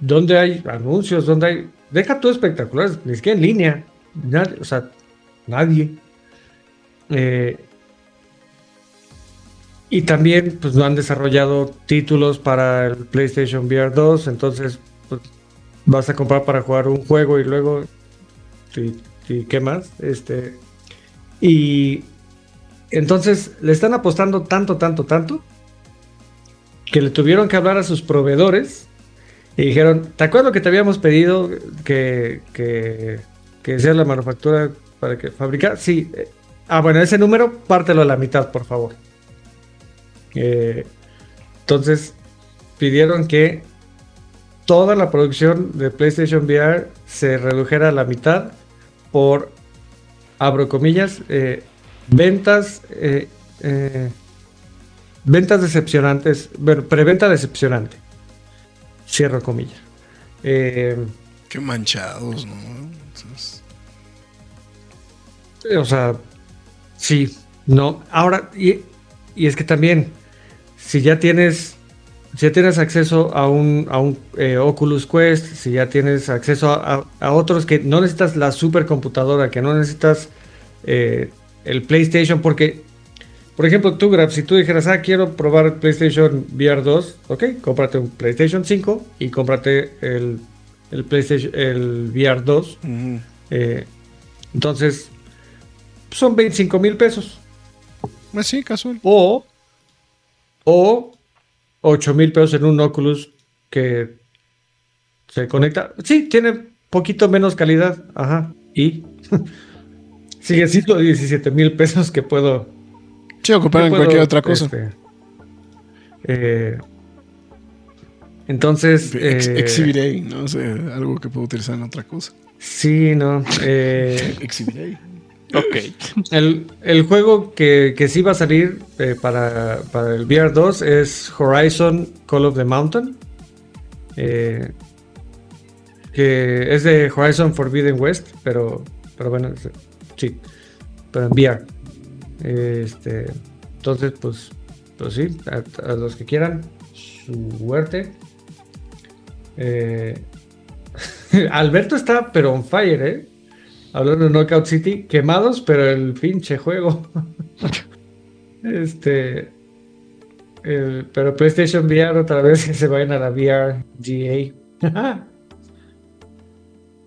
Donde hay anuncios, donde hay. Deja todo espectaculares, ni siquiera en línea. Nadie, o sea, nadie. Eh, y también, pues no han desarrollado títulos para el PlayStation VR 2. Entonces, pues, vas a comprar para jugar un juego y luego. ¿Y, y qué más? Este. Y. Entonces, le están apostando tanto, tanto, tanto. Que le tuvieron que hablar a sus proveedores y dijeron, ¿te acuerdas que te habíamos pedido que, que, que la manufactura para que fabricar? Sí. Ah, bueno, ese número pártelo a la mitad, por favor. Eh, entonces pidieron que toda la producción de PlayStation VR se redujera a la mitad por, abro comillas, eh, ventas, eh, eh, ventas decepcionantes, bueno, preventa decepcionante. Cierro comillas. Eh, Qué manchados, ¿no? Entonces, o sea, sí, no. Ahora, y, y es que también, si ya tienes, si ya tienes acceso a un, a un eh, Oculus Quest, si ya tienes acceso a, a- a otros que no necesitas la supercomputadora, que no necesitas eh, el PlayStation, porque, por ejemplo, tú, Grab, si tú dijeras, ah, quiero probar PlayStation VR 2, ok, cómprate un PlayStation 5 y cómprate el, el PlayStation, el VR 2. ujú. Eh, entonces, son 25 mil pesos. Ah, sí, casual. O, o 8 mil pesos en un Oculus que se conecta. Sí, tiene poquito menos calidad. Ajá. Y sigue siendo 17 mil pesos que puedo. Sí, ocupar que en puedo, cualquier otra cosa. este, eh, entonces. Ex- eh, exhibiré, ¿no? O sea, algo que puedo utilizar en otra cosa. Sí, no. eh, Exhibiré. Ok. El, el juego que, que sí va a salir eh, para, para el VR 2 es Horizon Call of the Mountain. eh, que es de Horizon Forbidden West, pero, pero bueno, sí, pero en VR. Este, entonces, pues, pues sí, a, los que quieran, suerte. Eh, Alberto está, pero on fire, ¿eh? Hablando de Knockout City, quemados, pero el pinche juego. este. pero PlayStation VR otra vez que se vayan a la VR GA.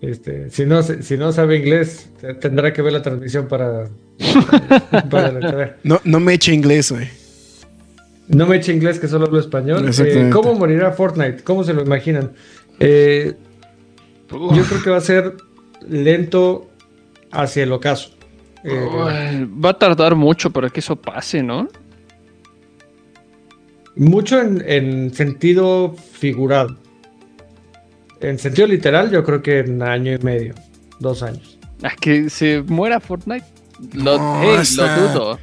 este, si no, si no sabe inglés, te- tendrá que ver la transmisión para. Para. No, no me eche inglés, güey. No me eche inglés que solo hablo español. Eh, ¿Cómo morirá Fortnite? ¿Cómo se lo imaginan? Eh, yo creo que va a ser lento hacia el ocaso. Eh, va a tardar mucho para que eso pase, ¿no? mucho en, en sentido figurado. En sentido literal, yo creo que en año y medio, dos años. A que se muera Fortnite. Lo, No, hey, lo dudo.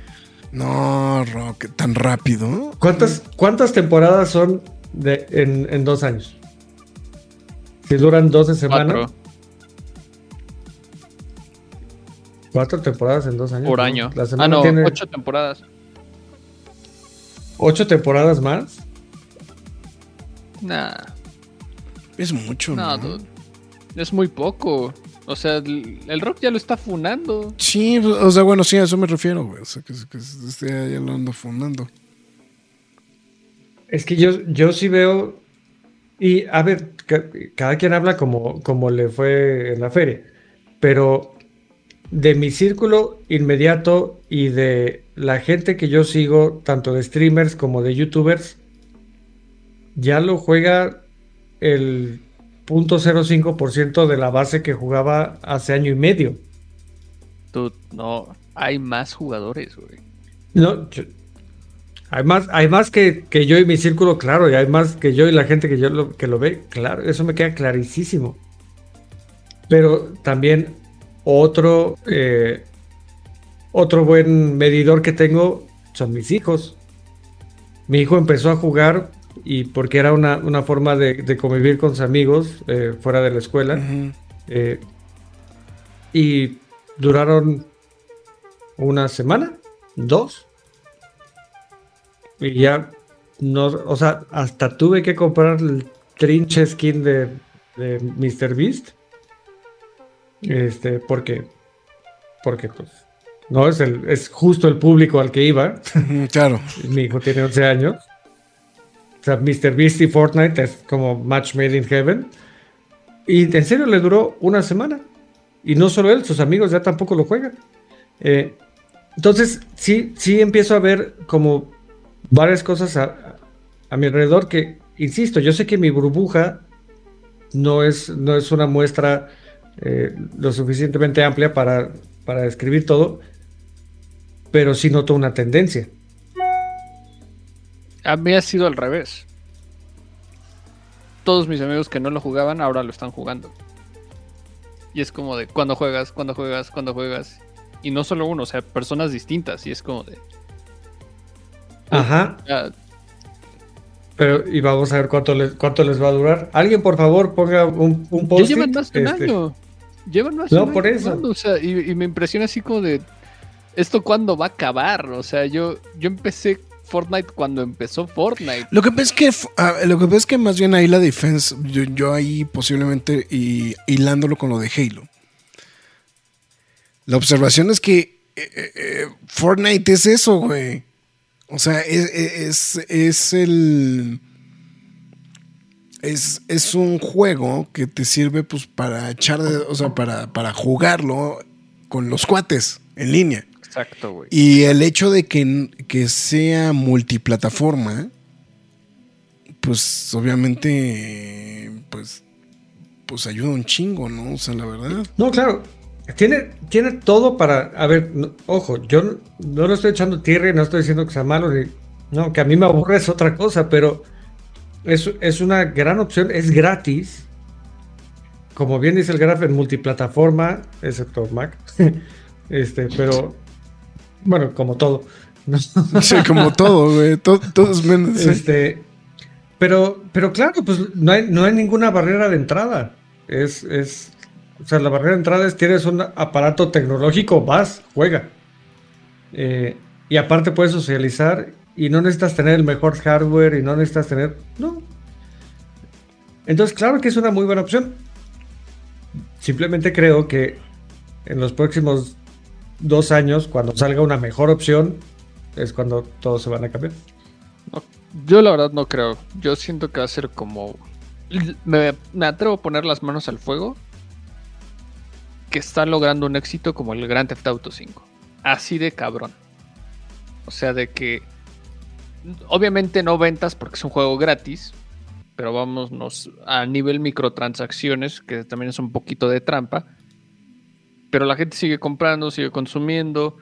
No, Rock, tan rápido. ¿Cuántas, cuántas temporadas son de, en, en dos años? Si duran 12 semanas. Cuatro Cuatro temporadas en dos años. por ¿no? año. La Ah, semana no, tiene ocho temporadas. ocho temporadas más. Nah, Es mucho, no, ¿no? dude. Es muy poco. O sea, el, rock ya lo está funando. Sí, o sea, bueno, sí, a eso me refiero, güey. O sea, que, que esté ya lo ando fundando. Es que yo, yo sí veo. Y a ver, ca- cada quien habla como, como le fue en la feria. Pero de mi círculo inmediato y de la gente que yo sigo, tanto de streamers como de youtubers, ya lo juega el 0.05% de la base que jugaba hace año y medio. Dude, no. Hay más jugadores, güey. No, yo- hay más, hay más que, que yo y mi círculo, claro, y hay más que yo y la gente que yo lo, que lo ve, claro, eso me queda clarísimo. Pero también otro, eh, otro buen medidor que tengo son mis hijos. Mi hijo empezó a jugar y porque era una, una forma de, de convivir con sus amigos eh, fuera de la escuela. Eh, y duraron una semana, dos. Y ya no, o sea, hasta tuve que comprar el trinche skin de, de Mr. Beast. Este, porque, porque pues, no es el, es justo el público al que iba. Claro. Mi hijo tiene 11 años. O sea, Mr. Beast y Fortnite es como match made in heaven. Y en serio le duró una semana. Y no solo él, sus amigos ya tampoco lo juegan. Eh, entonces, sí, sí empiezo a ver como varias cosas a- a mi alrededor que, insisto, yo sé que mi burbuja no es, no es una muestra eh, lo suficientemente amplia para, para describir todo, pero sí noto una tendencia. A mí ha sido al revés. Todos mis amigos que no lo jugaban ahora lo están jugando. Y es como de cuando juegas, cuando juegas, cuando juegas. Y no solo uno, o sea, personas distintas. Y es como de. Ajá. ya, Pero, y vamos a ver cuánto les, cuánto les va a durar. Alguien, por favor, ponga un, un ya post. llevan más de un año. Llevan más No, un por año eso. jugando, o sea, y, y me impresiona así como de. ¿Esto cuándo va a acabar? O sea, yo, yo empecé Fortnite cuando empezó Fortnite. Lo que pasa es que, ah, lo que que más bien ahí la defensa, yo, yo ahí posiblemente hilándolo con lo de Halo. La observación es que eh, eh, eh, Fortnite es eso, güey. O sea, es, es, es el. Es, es un juego que te sirve pues para echar, o sea, para, para jugarlo con los cuates en línea. Exacto, güey. Y el hecho de que, que sea multiplataforma, pues obviamente, pues, pues ayuda un chingo, ¿no? O sea, la verdad. No, claro. Tiene, tiene todo para. A ver, no- ojo, yo no, no le estoy echando tierra y no estoy diciendo que sea malo. ni- no, que a mí me aburre es otra cosa, pero es, es una gran opción, es gratis. Como bien dice el Graf, en multiplataforma, excepto Mac. este, pero. Bueno, como todo. ¿no? Sí, como todo, güey. to- Todos menos. sí. Este, pero, pero claro, pues no hay, no hay ninguna barrera de entrada. Es, es, o sea, la barrera de entrada es tienes un aparato tecnológico, vas, juega. Eh, y aparte puedes socializar y no necesitas tener el mejor hardware y no necesitas tener, no. Entonces, claro que es una muy buena opción. Simplemente creo que en los próximos dos años, cuando salga una mejor opción, es cuando todos se van a cambiar. Yo la verdad no creo. Yo siento que va a ser como... Me, me atrevo a poner las manos al fuego. Que están logrando un éxito como el Grand Theft Auto 5. Así de cabrón. O sea, de que... Obviamente no ventas porque es un juego gratis. Pero vámonos a nivel microtransacciones, que también es un poquito de trampa. Pero la gente sigue comprando, sigue consumiendo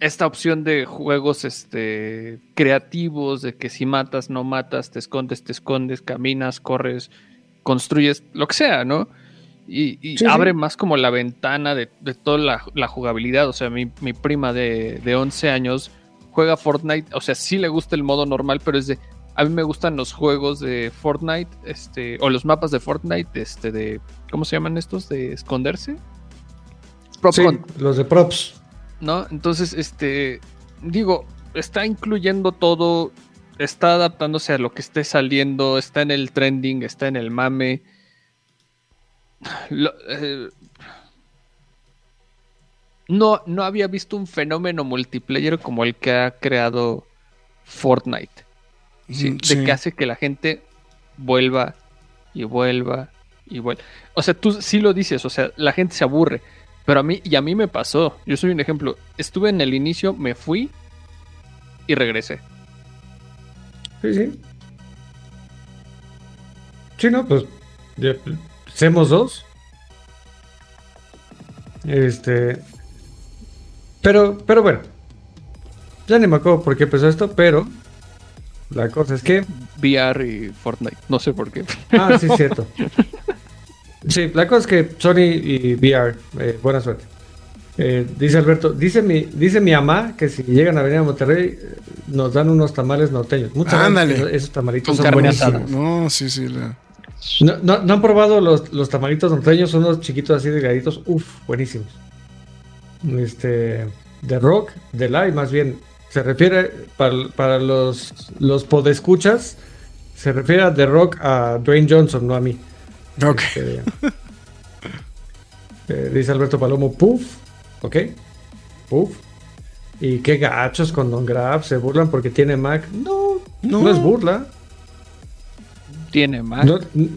esta opción de juegos este, creativos, de que si matas, no matas, te escondes, te escondes, caminas, corres, construyes, lo que sea, ¿no? Y, y Sí, sí. abre más como la ventana de, de toda la, la jugabilidad. O sea, mi, mi prima de, de 11 años juega Fortnite, o sea, sí le gusta el modo normal, pero es de... A mí me gustan los juegos de Fortnite, este, o los mapas de Fortnite, este, de, ¿cómo se llaman estos? De esconderse. Prop Sí, hunt. los de props. ¿no? Entonces, este, digo, está incluyendo todo, está adaptándose a lo que esté saliendo, está en el trending, está en el mame. Lo- eh, no, no había visto un fenómeno multiplayer como el que ha creado Fortnite. ¿sí? Ujú, De que hace que la gente vuelva y vuelva y vuelva. O sea, tú sí lo dices, o sea, la gente se aburre. Pero a mí, y a mí me pasó. Yo soy un ejemplo. Estuve en el inicio, me fui y regresé. Sí, sí. Sí, no, pues. ya, Hacemos dos. Este. Pero, pero bueno. Ya ni me acuerdo por qué empezó esto, pero. La cosa es que. VR y Fortnite. No sé por qué. Ah, sí, cierto. Sí, la cosa es que Sony y VR, eh, buena suerte. Eh, dice Alberto, dice mi, dice mi mamá que si llegan a venir a Monterrey eh, nos dan unos tamales norteños. Muchas Ándale. gracias. Esos tamalitos Con son buenísimos. No, sí, sí. la- No, no- no han probado los, los tamalitos norteños, son unos chiquitos así delgaditos. Uf, buenísimos. Este, de rock, de live, más bien. Se refiere, para, para los, los podescuchas, se refiere a The Rock a Dwayne Johnson, no a mí. Ok. Este, eh, dice Alberto Palomo, puff, ok, puff. Y qué gachos con Don Grab, se burlan porque tiene Mac. No, no, No. es burla. Tiene. No, n-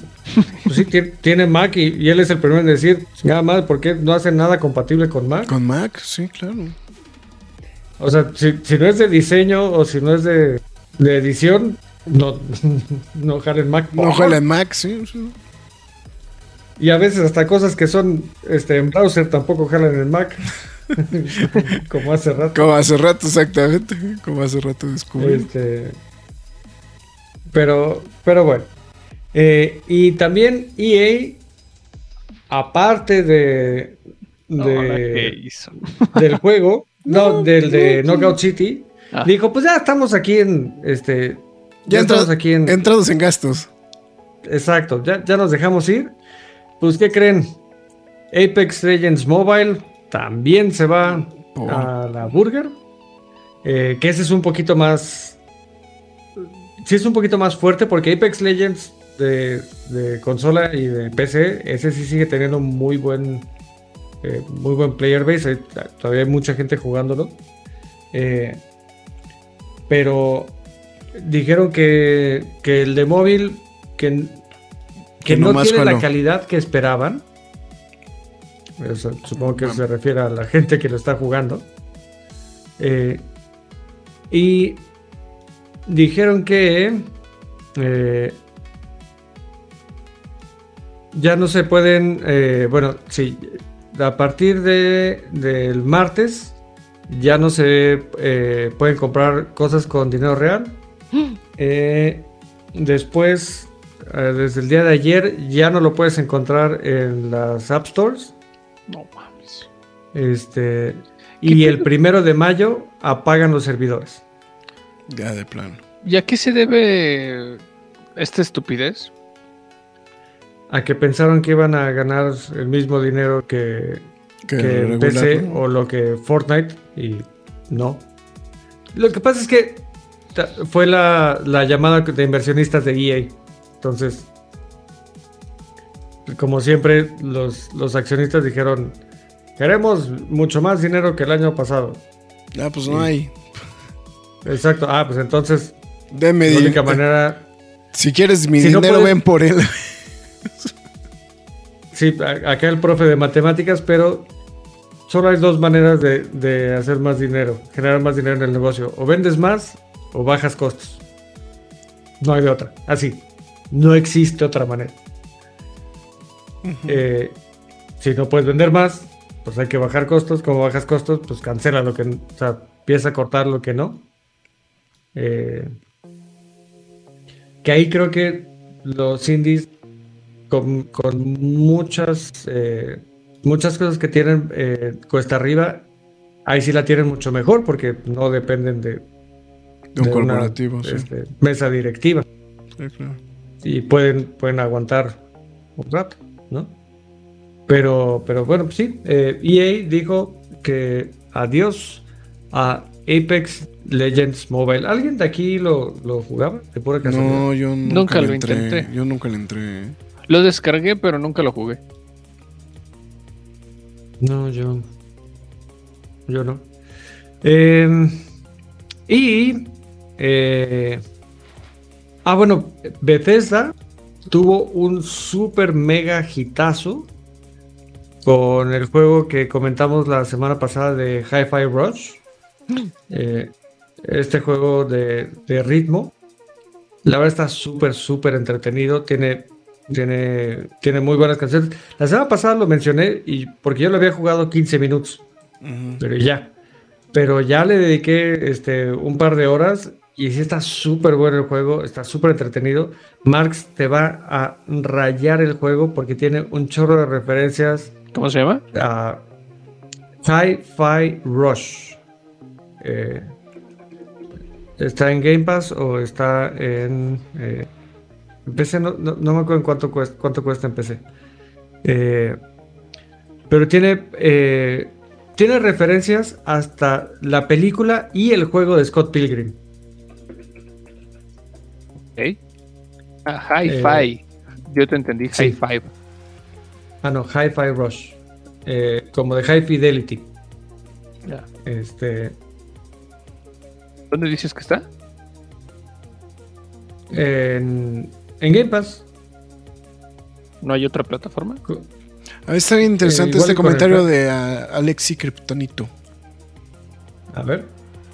pues sí, tie- tiene Mac y, y él es el primero en decir, nada más, ¿por qué no hace nada compatible con Mac? Con Mac, sí, claro. O sea, si, si no es de diseño o si no es de, de edición, no, no jala en Mac. No jala en Mac, sí. sí. Y a veces hasta cosas que son este, en browser tampoco jalan en Mac. Como hace rato. Como hace rato, exactamente. Como hace rato descubrí. Este, pero, pero bueno. Eh, y también EA, aparte de, No, de- que hizo. del juego, no, del de Knockout City, Ah. dijo, pues ya estamos aquí en, este, ya, Ya estamos aquí en, Entrados en gastos. exacto, ya, ya nos dejamos ir. Pues, ¿qué creen? Apex Legends Mobile también se va Oh. a la Burger, eh, que ese es un poquito más, sí es un poquito más fuerte porque Apex Legends de, de consola y de PC, ese sí sigue teniendo muy buen, eh, muy buen player base. Todavía hay mucha gente jugándolo. Eh, pero dijeron que, que el de móvil, que, que Que no tiene la calidad que esperaban. Eso, supongo que se refiere a la gente que lo está jugando. Eh, y dijeron que eh, ya no se pueden, eh, bueno, sí, a partir de, del martes ya no se eh, pueden comprar cosas con dinero real. Eh, después, eh, desde el día de ayer, ya no lo puedes encontrar en las App Stores. No mames. Este, y el primero de mayo apagan los servidores. Ya de plano. ¿Y a qué se debe esta estupidez? A que pensaron que iban a ganar el mismo dinero que, Que que PC o lo que Fortnite y no. Lo que pasa es que fue la, la llamada de inversionistas de EA. Entonces, como siempre, los, los accionistas dijeron, queremos mucho más dinero que el año pasado. Ya, pues no hay. Exacto. Ah, pues entonces, Deme la única manera... Si quieres mi Si no dinero, puedes- ven por él. Sí, acá el profe de matemáticas, pero solo hay dos maneras de, de hacer más dinero, generar más dinero en el negocio. O vendes más o bajas costos. No hay de otra. Así. No existe otra manera. Eh, si no puedes vender más, pues hay que bajar costos. Como bajas costos, pues cancela lo que... O sea, empieza a cortar lo que no. Eh, que ahí creo que los indies con, con muchas eh, muchas cosas que tienen eh, cuesta arriba, ahí sí la tienen mucho mejor porque no dependen de, De un una, corporativo, sí. este, mesa directiva Sí, claro. Y pueden, pueden aguantar un rato, ¿no? Pero, pero bueno, pues sí, eh, EA dijo que adiós a Apex Legends Mobile. ¿Alguien de aquí lo, lo jugaba? De pura casualidad. No, yo nunca, Nunca lo entré. intenté. Yo nunca le entré. ¿eh? Lo descargué, pero nunca lo jugué. No, yo. Yo no. Eh, y. eh, ah, bueno, Bethesda tuvo un super mega hitazo con el juego que comentamos la semana pasada de Hi-Fi Rush. Eh, este juego de, de ritmo. La verdad está súper, súper entretenido. Tiene, tiene, tiene muy buenas canciones. La semana pasada lo mencioné y porque yo lo había jugado 15 minutos. Pero ya. Pero ya le dediqué este, un par de horas y sí está súper bueno el juego, está súper entretenido. Marx te va a rayar el juego porque tiene un chorro de referencias ¿Cómo se llama? a Hi-Fi Rush. Eh, ¿Está en Game Pass o está en... eh, en PC? No, no- no me acuerdo en cuánto cuesta, cuánto cuesta en PC. Eh, pero tiene, eh, tiene referencias hasta la película y el juego de Scott Pilgrim. Ok. Ah, Hi-Fi. Yo te entendí, sí. Hi-Fi. Ah, no, Hi-Fi Rush. Eh, como de High Fidelity. Ya. Este, ¿Dónde dices que está? en, en Game Pass. ¿No hay otra plataforma? Ah, está bien interesante Eh, este el comentario de Alexi Kryptonito. A ver.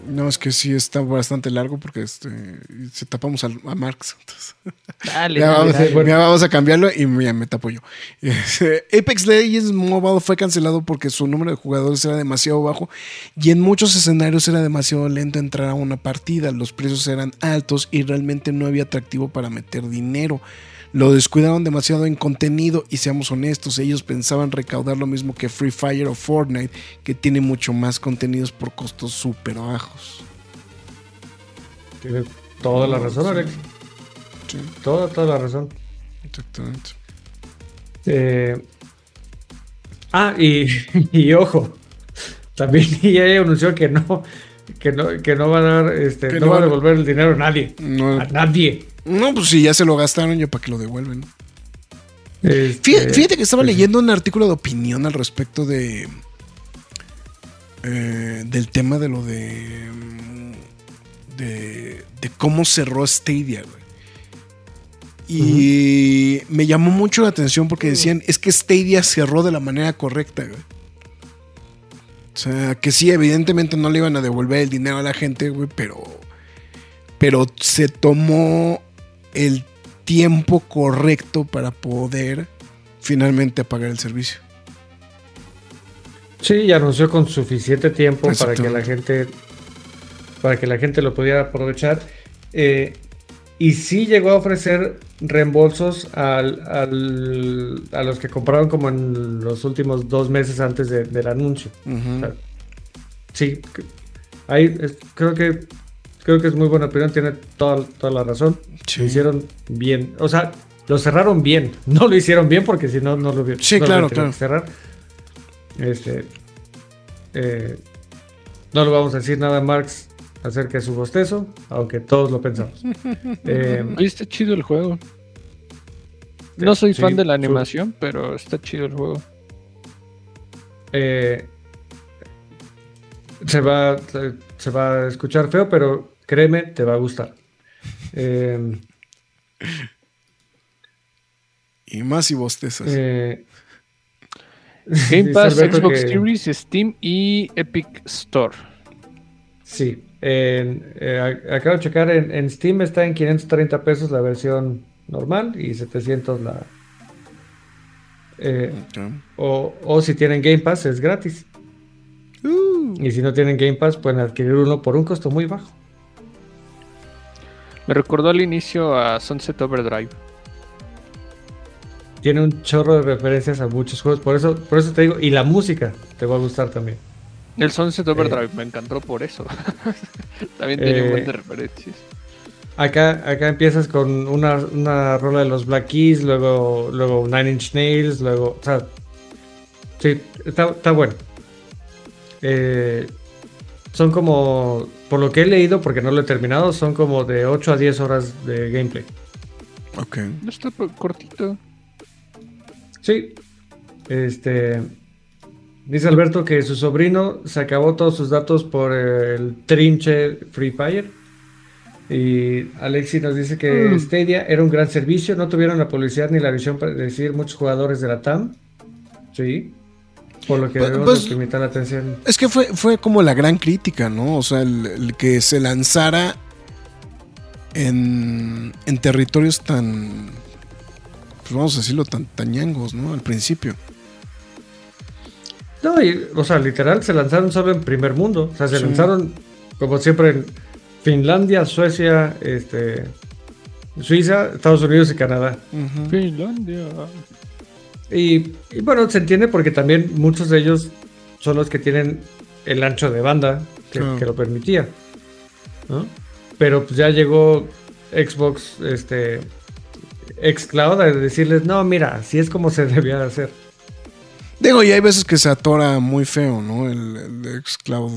No, es que sí está bastante largo porque este, se tapamos al- a, Marx. entonces. Dale, Ya dale, vamos, dale. ya vamos a cambiarlo y ya me tapo yo. Este, Apex Legends Mobile fue cancelado porque su número de jugadores era demasiado bajo y en muchos escenarios era demasiado lento entrar a una partida. Los precios eran altos y realmente no había atractivo para meter dinero. Lo descuidaron demasiado en contenido y seamos honestos, ellos pensaban recaudar lo mismo que Free Fire o Fortnite, que tiene mucho más contenidos por costos súper bajos. Tienes toda la razón, Alex. Sí, Toda, toda la razón. exactamente. Eh, ah, y, y ojo, también EA anunció que no, que no, que no va a dar, este, no, no va a devolver el dinero a nadie. No, A nadie. no, pues si ya se lo gastaron, ya para que lo devuelven. Este, Fíjate, fíjate que estaba pues leyendo un artículo de opinión al respecto de. Eh, del tema de lo de. mm, de. de cómo cerró Stadia, güey. Y me llamó mucho la atención porque decían, es que Stadia cerró de la manera correcta, güey. O sea, que sí, evidentemente no le iban a devolver el dinero a la gente, güey, pero. Pero se tomó el tiempo correcto para poder finalmente pagar el servicio. Sí, y anunció con suficiente tiempo para que la gente para que la gente lo pudiera aprovechar. Eh, y sí llegó a ofrecer reembolsos al, al- a los que compraron como en los últimos dos meses antes de- del anuncio. Ujú. O sea, sí, ahí es- creo que creo que es muy buena opinión, tiene toda, toda la razón. Sí. Lo hicieron bien. O sea, lo cerraron bien. No lo hicieron bien porque si no, no lo hubieran Sí, no claro, claro. cerrar. Este, eh, no lo vamos a decir nada a Marx acerca de su bostezo, aunque todos lo pensamos. Eh, está chido el juego. No soy Sí, fan de la su- animación, pero está chido el juego. eh, se, va, se, va a escuchar feo, pero créeme, te va a gustar. Eh, Y más y bostezas. eh, Game Pass, Xbox que- Series, Steam y Epic Store. Sí, en- eh, a- acabo de checar, en, en Steam está en 530 pesos la versión normal y 700 la... eh, o, o si tienen Game Pass es gratis. Uh, Y si no tienen Game Pass pueden adquirir uno por un costo muy bajo. Me recordó al inicio a Sunset Overdrive. Tiene un chorro de referencias a muchos juegos, por eso, por eso te digo, y la música te va a gustar también. El Sunset Overdrive me encantó por eso. También tiene un Eh, buen de referencias. Acá, acá empiezas con una, una rola de los Black Keys, luego, luego Nine Inch Nails, luego. O sea, sí, está, está bueno. Eh, son como, por lo que he leído, porque no lo he terminado, son como de 8 a 10 horas de gameplay. ok. No está cortito. Sí. Este. Dice Alberto que su sobrino se acabó todos sus datos por el trinche Free Fire. Y Alexi nos dice que Mm. Stadia era un gran servicio, no tuvieron la publicidad ni la visión para decir muchos jugadores de la TAM. Sí. Por lo que Pues- debemos pues- limitar la atención. Es que fue, fue como la gran crítica, ¿no? O sea, el, el que se lanzara en, en territorios tan, pues vamos a decirlo, tan tañangos, ¿no? Al principio. No, y, o sea, literal se lanzaron solo en primer mundo. O sea, se Sí. lanzaron, como siempre, en Finlandia, Suecia, este, Suiza, Estados Unidos y Canadá. Finlandia. Y, y bueno, se entiende porque también muchos de ellos son los que tienen el ancho de banda que, Claro. que lo permitía. ¿no? Pero pues ya llegó Xbox, este, Xcloud a decirles, no, mira, así es como se debía de hacer. Digo, y hay veces que se atora muy feo, ¿no? El, el xCloud,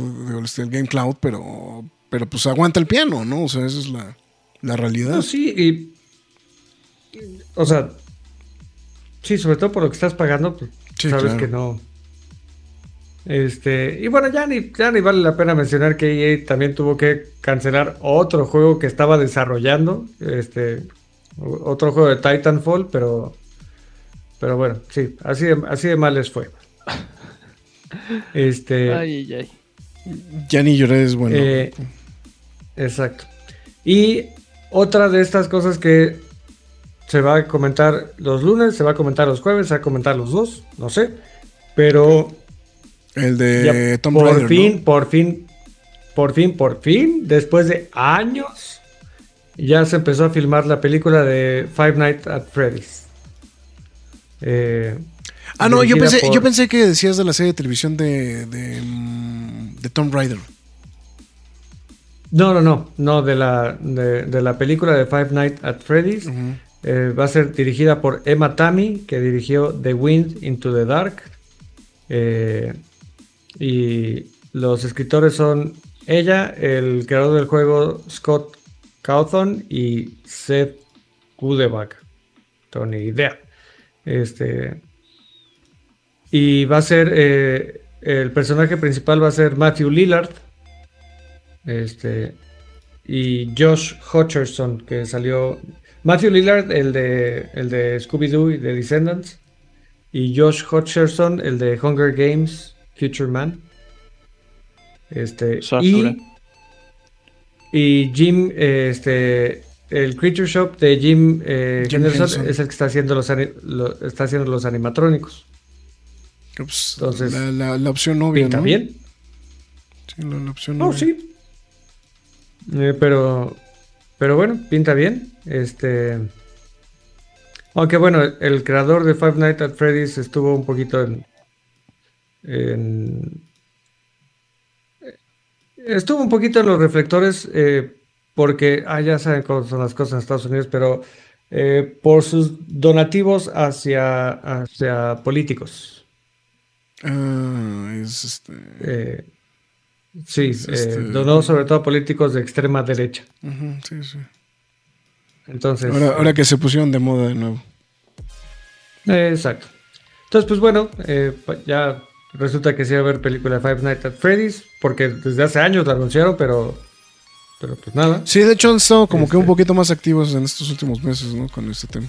el Game Cloud, pero, pero pues aguanta el piano, ¿no? O sea, esa es la, la realidad. No, sí, y, o sea, sí, sobre todo por lo que estás pagando, pues Sí, sabes claro. que no. Este, y bueno, ya ni, ya ni vale la pena mencionar que EA también tuvo que cancelar otro juego que estaba desarrollando, este, otro juego de Titanfall, pero, pero bueno, sí, así de, así de mal les fue. Este, Ay, ay, ay. Ya ni lloré es bueno. Eh, exacto. Y otra de estas cosas que se va a comentar los lunes, se va a comentar los jueves, se va a comentar los dos, no sé. Pero el de Tom por fin, por fin, por fin, por fin, después de años, ya se empezó a filmar la película de Five Nights at Freddy's. Eh, Ah, no, yo pensé, por- yo pensé que decías de la serie de televisión de, de, mm, de Tomb Raider. No, no, no, no, de la, de, de la película de Five Nights at Freddy's. Eh, va a ser dirigida por Emma Tammy, que dirigió The Wind into the Dark. Eh, y los escritores son ella, el creador del juego Scott Cawthon y Seth tengo ni idea. Este. Y va a ser. eh, el personaje principal va a ser Matthew Lillard. Este. Y Josh Hutcherson, que salió. Matthew Lillard, el de, el de Scooby-Doo y de Descendants. Y Josh Hutcherson, el de Hunger Games, Future Man. Este. Y, y Jim, este. El Creature Shop de Jim, eh, Jim Henderson Henson. es el que está haciendo los, lo- está haciendo los animatrónicos. Pues, Entonces, la, la- la opción obvia, Pinta ¿no? bien. Sí, la, la opción No, obvia. sí. Eh, pero, pero bueno, pinta bien. Este, aunque bueno, el, el creador de Five Nights at Freddy's estuvo un poquito en, en- estuvo un poquito en los reflectores eh, porque, ah, ya saben cómo son las cosas en Estados Unidos, pero eh, por sus donativos hacia, hacia políticos. Ah, es este. Eh, sí, Es este- donó sobre todo a políticos de extrema derecha. sí, sí. Entonces, Ahora, ahora que se pusieron de moda de nuevo. exacto. Entonces, pues bueno, ya resulta que sí va a haber película de Five Nights at Freddy's, porque desde hace años la anunciaron, pero, pero pues nada. Sí, de hecho han estado como que un Este. poquito más activos en estos últimos meses, ¿no? Con este tema.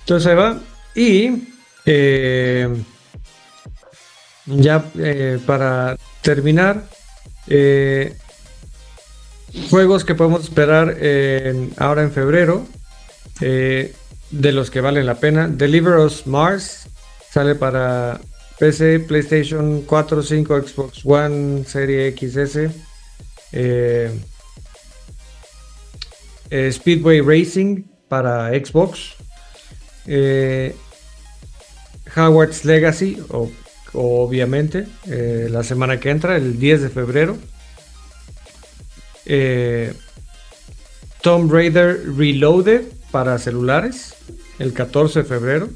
Entonces ahí va. Y eh, ya eh, para terminar, eh, juegos que podemos esperar en- ahora en febrero, de los que valen la pena. Deliver Us Mars sale para PC, PlayStation 4, 5, Xbox One, Serie XS. eh, eh, Speedway Racing para Xbox. Eh, Howard's Legacy, o- obviamente, la semana que entra, el 10 de febrero. Tomb Raider Reloaded para celulares, el 14 de febrero.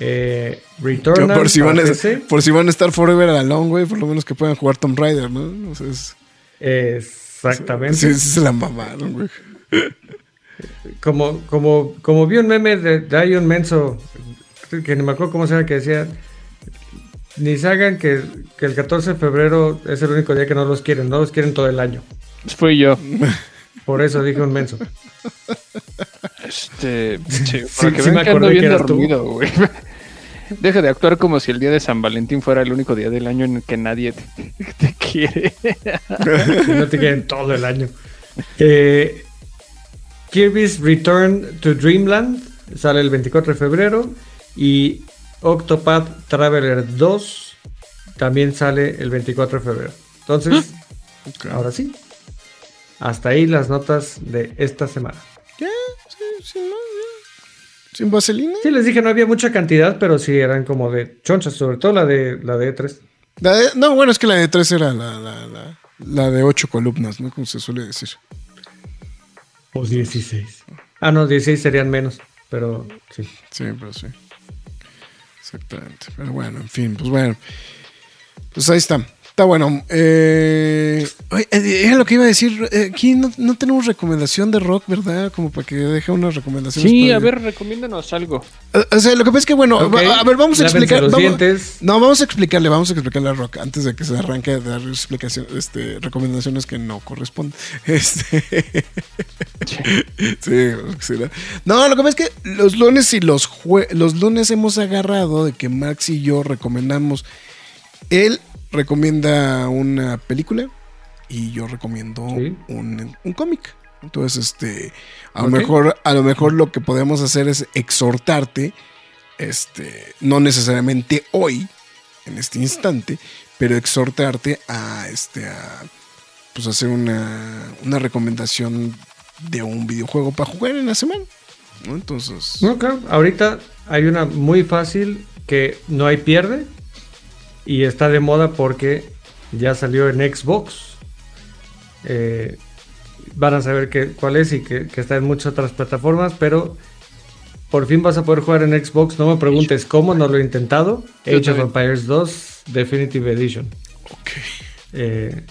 Eh, Returnal por, si van a, por si van a estar forever alone, güey, por lo menos que puedan jugar Tomb Raider, ¿no? O sea, es- Exactamente. sí, sí se la mamaron, güey. Como, como, como vi un meme de, de un menso, que ni me acuerdo cómo se llama, que decía, ni se hagan que, que el 14 de febrero es el único día que no los quieren, no los quieren todo el año. Fui yo. Por eso dije un menso. Este, sí, Sí, para que sí vean me acordé bien que eras tú. güey. Deja de actuar como si el día de San Valentín fuera el único día del año en el que nadie te, te quiere. No te quieren todo el año. Eh, Kirby's Return to Dreamland sale el 24 de febrero y Octopath Traveler 2 también sale el 24 de febrero. Entonces, ahora sí. Hasta ahí las notas de esta semana. Ya, sí, sí, no, ya. Sin vaselina. Sí, les dije no había mucha cantidad, pero sí eran como de chonchas, sobre todo la de la de E E3. La de- no, bueno, es que la de tres era la, la, la, la de ocho columnas, ¿no? Como se suele decir. O 16. Ah, no, 16 serían menos, pero sí. Sí, pero sí. Exactamente. Pero bueno, en fin, pues bueno. Pues ahí está. Está bueno. Eh, eh, era lo que iba a decir. eh, Aquí no, no tenemos recomendación de rock, ¿verdad? Como para que deje unas recomendaciones. Sí, para- a ver, recomiéndanos algo. Eh, O sea, lo que pasa es que, bueno, a ver, vamos a Lávense explicar. los vamos- dientes. no, vamos a explicarle, vamos a explicarle a Rock antes de que se arranque a dar explicación, este, recomendaciones que no corresponden. Este. sí, sí, ¿no? no, lo que pasa es que los lunes y los jue- los lunes hemos agarrado de que Max y yo recomendamos el recomienda una película y yo recomiendo Sí. un, un cómic. Entonces, este, a lo mejor, a lo mejor lo que podemos hacer es exhortarte, este, no necesariamente hoy, en este instante, pero exhortarte a, este, a, pues hacer una, una recomendación de un videojuego para jugar en la semana. ¿no? Entonces, No, claro, ahorita hay una muy fácil que no hay pierde y está de moda porque ya salió en Xbox. Eh, van a saber que, cuál es y que, que está en muchas otras plataformas, pero por fin vas a poder jugar en Xbox. No me preguntes cómo, no lo he intentado. Yo Age of. Empires 2 Definitive Edition. ok. Eh,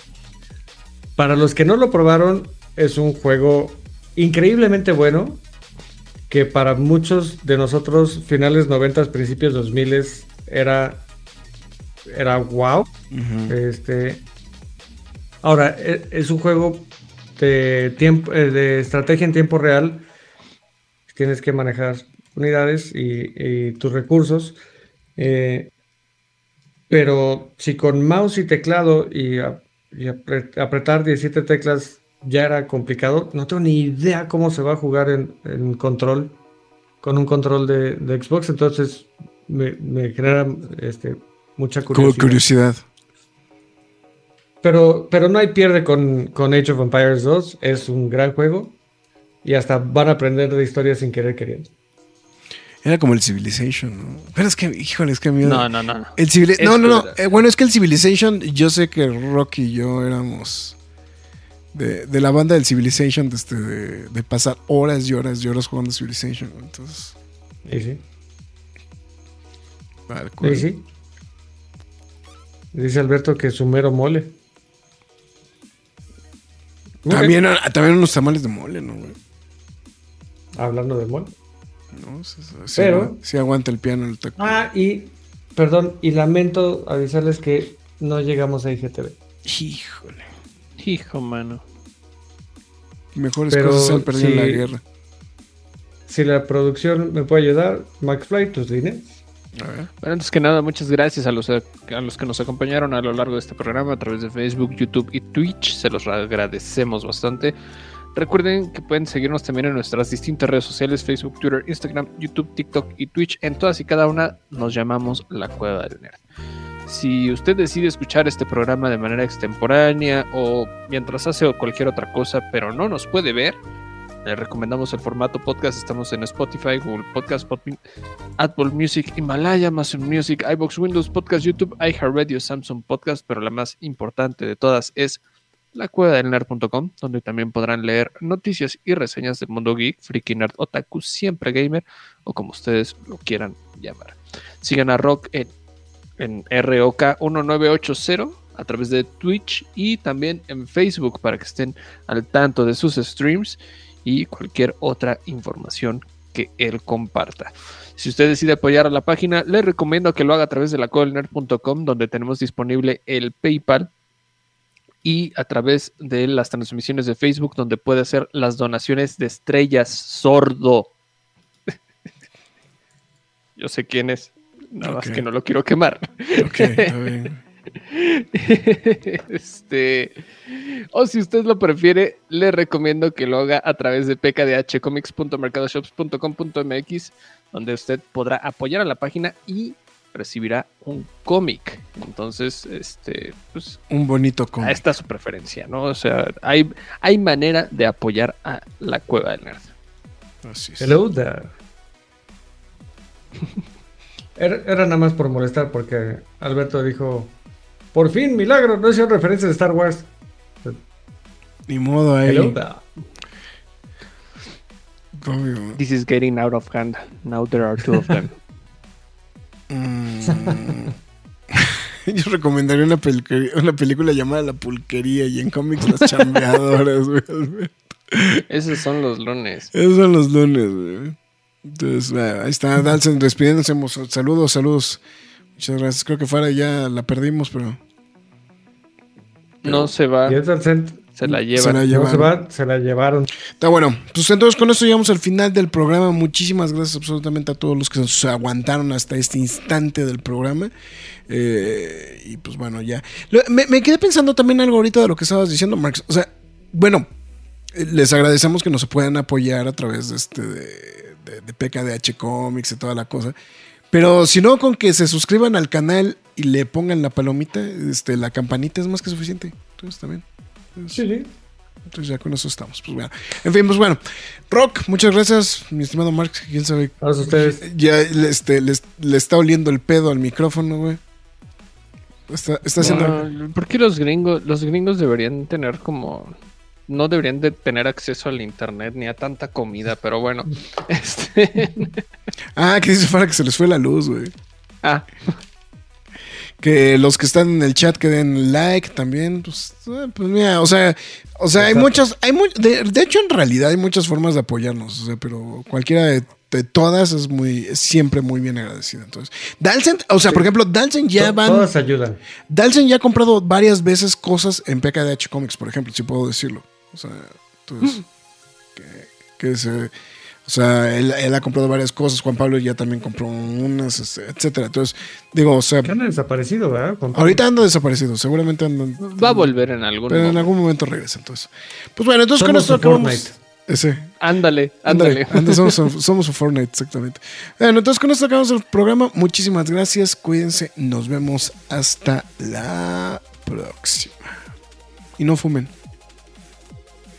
para los que no lo probaron, es un juego increíblemente bueno. Que para muchos de nosotros, finales 90, principios 2000 era, era wow. Este, ahora, e- es un juego de, tiempo, eh, de estrategia en tiempo real. Tienes que manejar unidades y, y tus recursos. Eh, pero si con mouse y teclado y, a- y apre- apretar 17 teclas ya era complicado, no tengo ni idea cómo se va a jugar en, en control, con un control de, de Xbox. Entonces me, me genera este, mucha Como curiosidad. curiosidad. Pero, pero no hay pierde con, con Age of Empires 2. Es un gran juego. Y hasta van a aprender de historia sin querer queriendo. Era como el Civilization, ¿no? Pero es que, híjole, es que a mí... No, no, no. no. El no, no, no. Eh, bueno, es que el Civilization, yo sé que Rocky y yo éramos de, de la banda del Civilization, de, este, de, de pasar horas y horas y horas jugando Civilization. Entonces, Y sí. vale, cool. Y sí. Dice Alberto que su mero mole. También, también unos tamales de mole, ¿no? güey? Hablando de mole. No, sí, Pero- sí aguanta el piano el taco. Ah, y perdón, y lamento avisarles que no llegamos a IGTV. Híjole. Hijo, mano. Mejores Pero cosas se han perdido en la guerra. Si la producción me puede ayudar, McFly, tus líneas. Bueno, antes que nada, muchas gracias a los, a los que nos acompañaron a lo largo de este programa a través de Facebook, YouTube y Twitch. Se los agradecemos bastante. Recuerden que pueden seguirnos también en nuestras distintas redes sociales, Facebook, Twitter, Instagram, YouTube, TikTok y Twitch. En todas y cada una nos llamamos La Cueva del Nerd. Si usted decide escuchar este programa de manera extemporánea o mientras hace cualquier otra cosa, pero no nos puede ver, le recomendamos el formato podcast. Estamos en Spotify, Google Podcast, Apple Music, Himalaya, Amazon Music, iBox, Windows Podcast, YouTube, iHeartRadio, Samsung Podcast, pero la más importante de todas es la cueva del nerd.com, donde también podrán leer noticias y reseñas del mundo geek, freaky nerd, otaku, siempre gamer o como ustedes lo quieran llamar. Sigan a Rock en, en ROK1980 a través de Twitch y también en Facebook para que estén al tanto de sus streams y cualquier otra información que él comparta. Si usted decide apoyar a la página, le recomiendo que lo haga a través de la donde tenemos disponible el PayPal y a través de las transmisiones de Facebook, donde puede hacer las donaciones de estrellas sordo. Yo sé quién es, nada más que no lo quiero quemar. Ok, está bien. este, o si usted lo prefiere, le recomiendo que lo haga a través de pkdhcomics.mercadoshops.com.mx, donde usted podrá apoyar a la página y recibirá un cómic. Entonces, este, pues Un bonito a cómic. esta su preferencia, ¿no? O sea, hay, hay manera de apoyar a la cueva del nerd. Así es. Hello there. Era nada más por molestar porque Alberto dijo, por fin, milagro, no hicieron referencia de Star Wars. Ni modo ahí. Hello. Obvio. This is getting out of hand. Now there are two of them. Mm. Yo recomendaría una, una película llamada La Pulquería y en cómics Las Chambeadoras, güey. Esos son los lunes. Esos son los lunes, güey. Entonces, bueno, ahí está Dalsen despidiéndose. Saludos, saludos. Muchas gracias. Creo que fuera ya la perdimos, pero. No se va. Se la Se llevan. la No se llevaron. va, se la llevaron. Está bueno. Pues entonces con esto llegamos al final del programa. Muchísimas gracias absolutamente a todos los que se aguantaron hasta este instante del programa. Eh, y pues bueno, ya. Me, me quedé pensando también algo ahorita de lo que estabas diciendo, Marx. O sea, bueno, eh, les agradecemos que nos puedan apoyar a través de este de, de- de PKDH Comics y toda la cosa. Pero si no, con que se suscriban al canal y le pongan la palomita, este, la campanita es más que suficiente. Entonces también. Sí, sí. Entonces ya con eso estamos. Pues bueno. En fin, pues bueno. Rock, muchas gracias, mi estimado Mark. Quién sabe. Gracias a ustedes. Ya le- este, le, le está oliendo el pedo al micrófono, güey. Está, está haciendo. ¿Por qué los gringos, los gringos deberían tener como no deberían de tener acceso al internet ni a tanta comida, pero bueno, este, Ah, que dice para que se les fue la luz, güey. ah, Que los que están en el chat que den like también. Pues, eh, pues mira, o sea, o sea, hay muchas, hay mu- de, de hecho en realidad hay muchas formas de apoyarnos, o sea, pero cualquiera de, de todas es muy, es siempre muy bien agradecida. Entonces, Dalsen, o sea, por ejemplo, Dalsen ya To- van. Todas ayudan. Dalsen ya ha comprado varias veces cosas en PKDH Comics, por ejemplo, si puedo decirlo. O sea, entonces, que, que se, o sea, él, él ha comprado varias cosas, Juan Pablo ya también compró unas, este, etcétera. Entonces, digo, o sea, Que desaparecido, ¿verdad? Ahorita anda desaparecido, seguramente andan, va a volver en algún pero en momento. algún momento regresa. Entonces, pues bueno, entonces con esto acabamos. Fortnite. Ese. Ándale, Ándale, ándale. somos, somos su Fortnite, exactamente. Bueno, entonces con esto acabamos el programa. Muchísimas gracias, cuídense, nos vemos hasta la próxima. Y no fumen.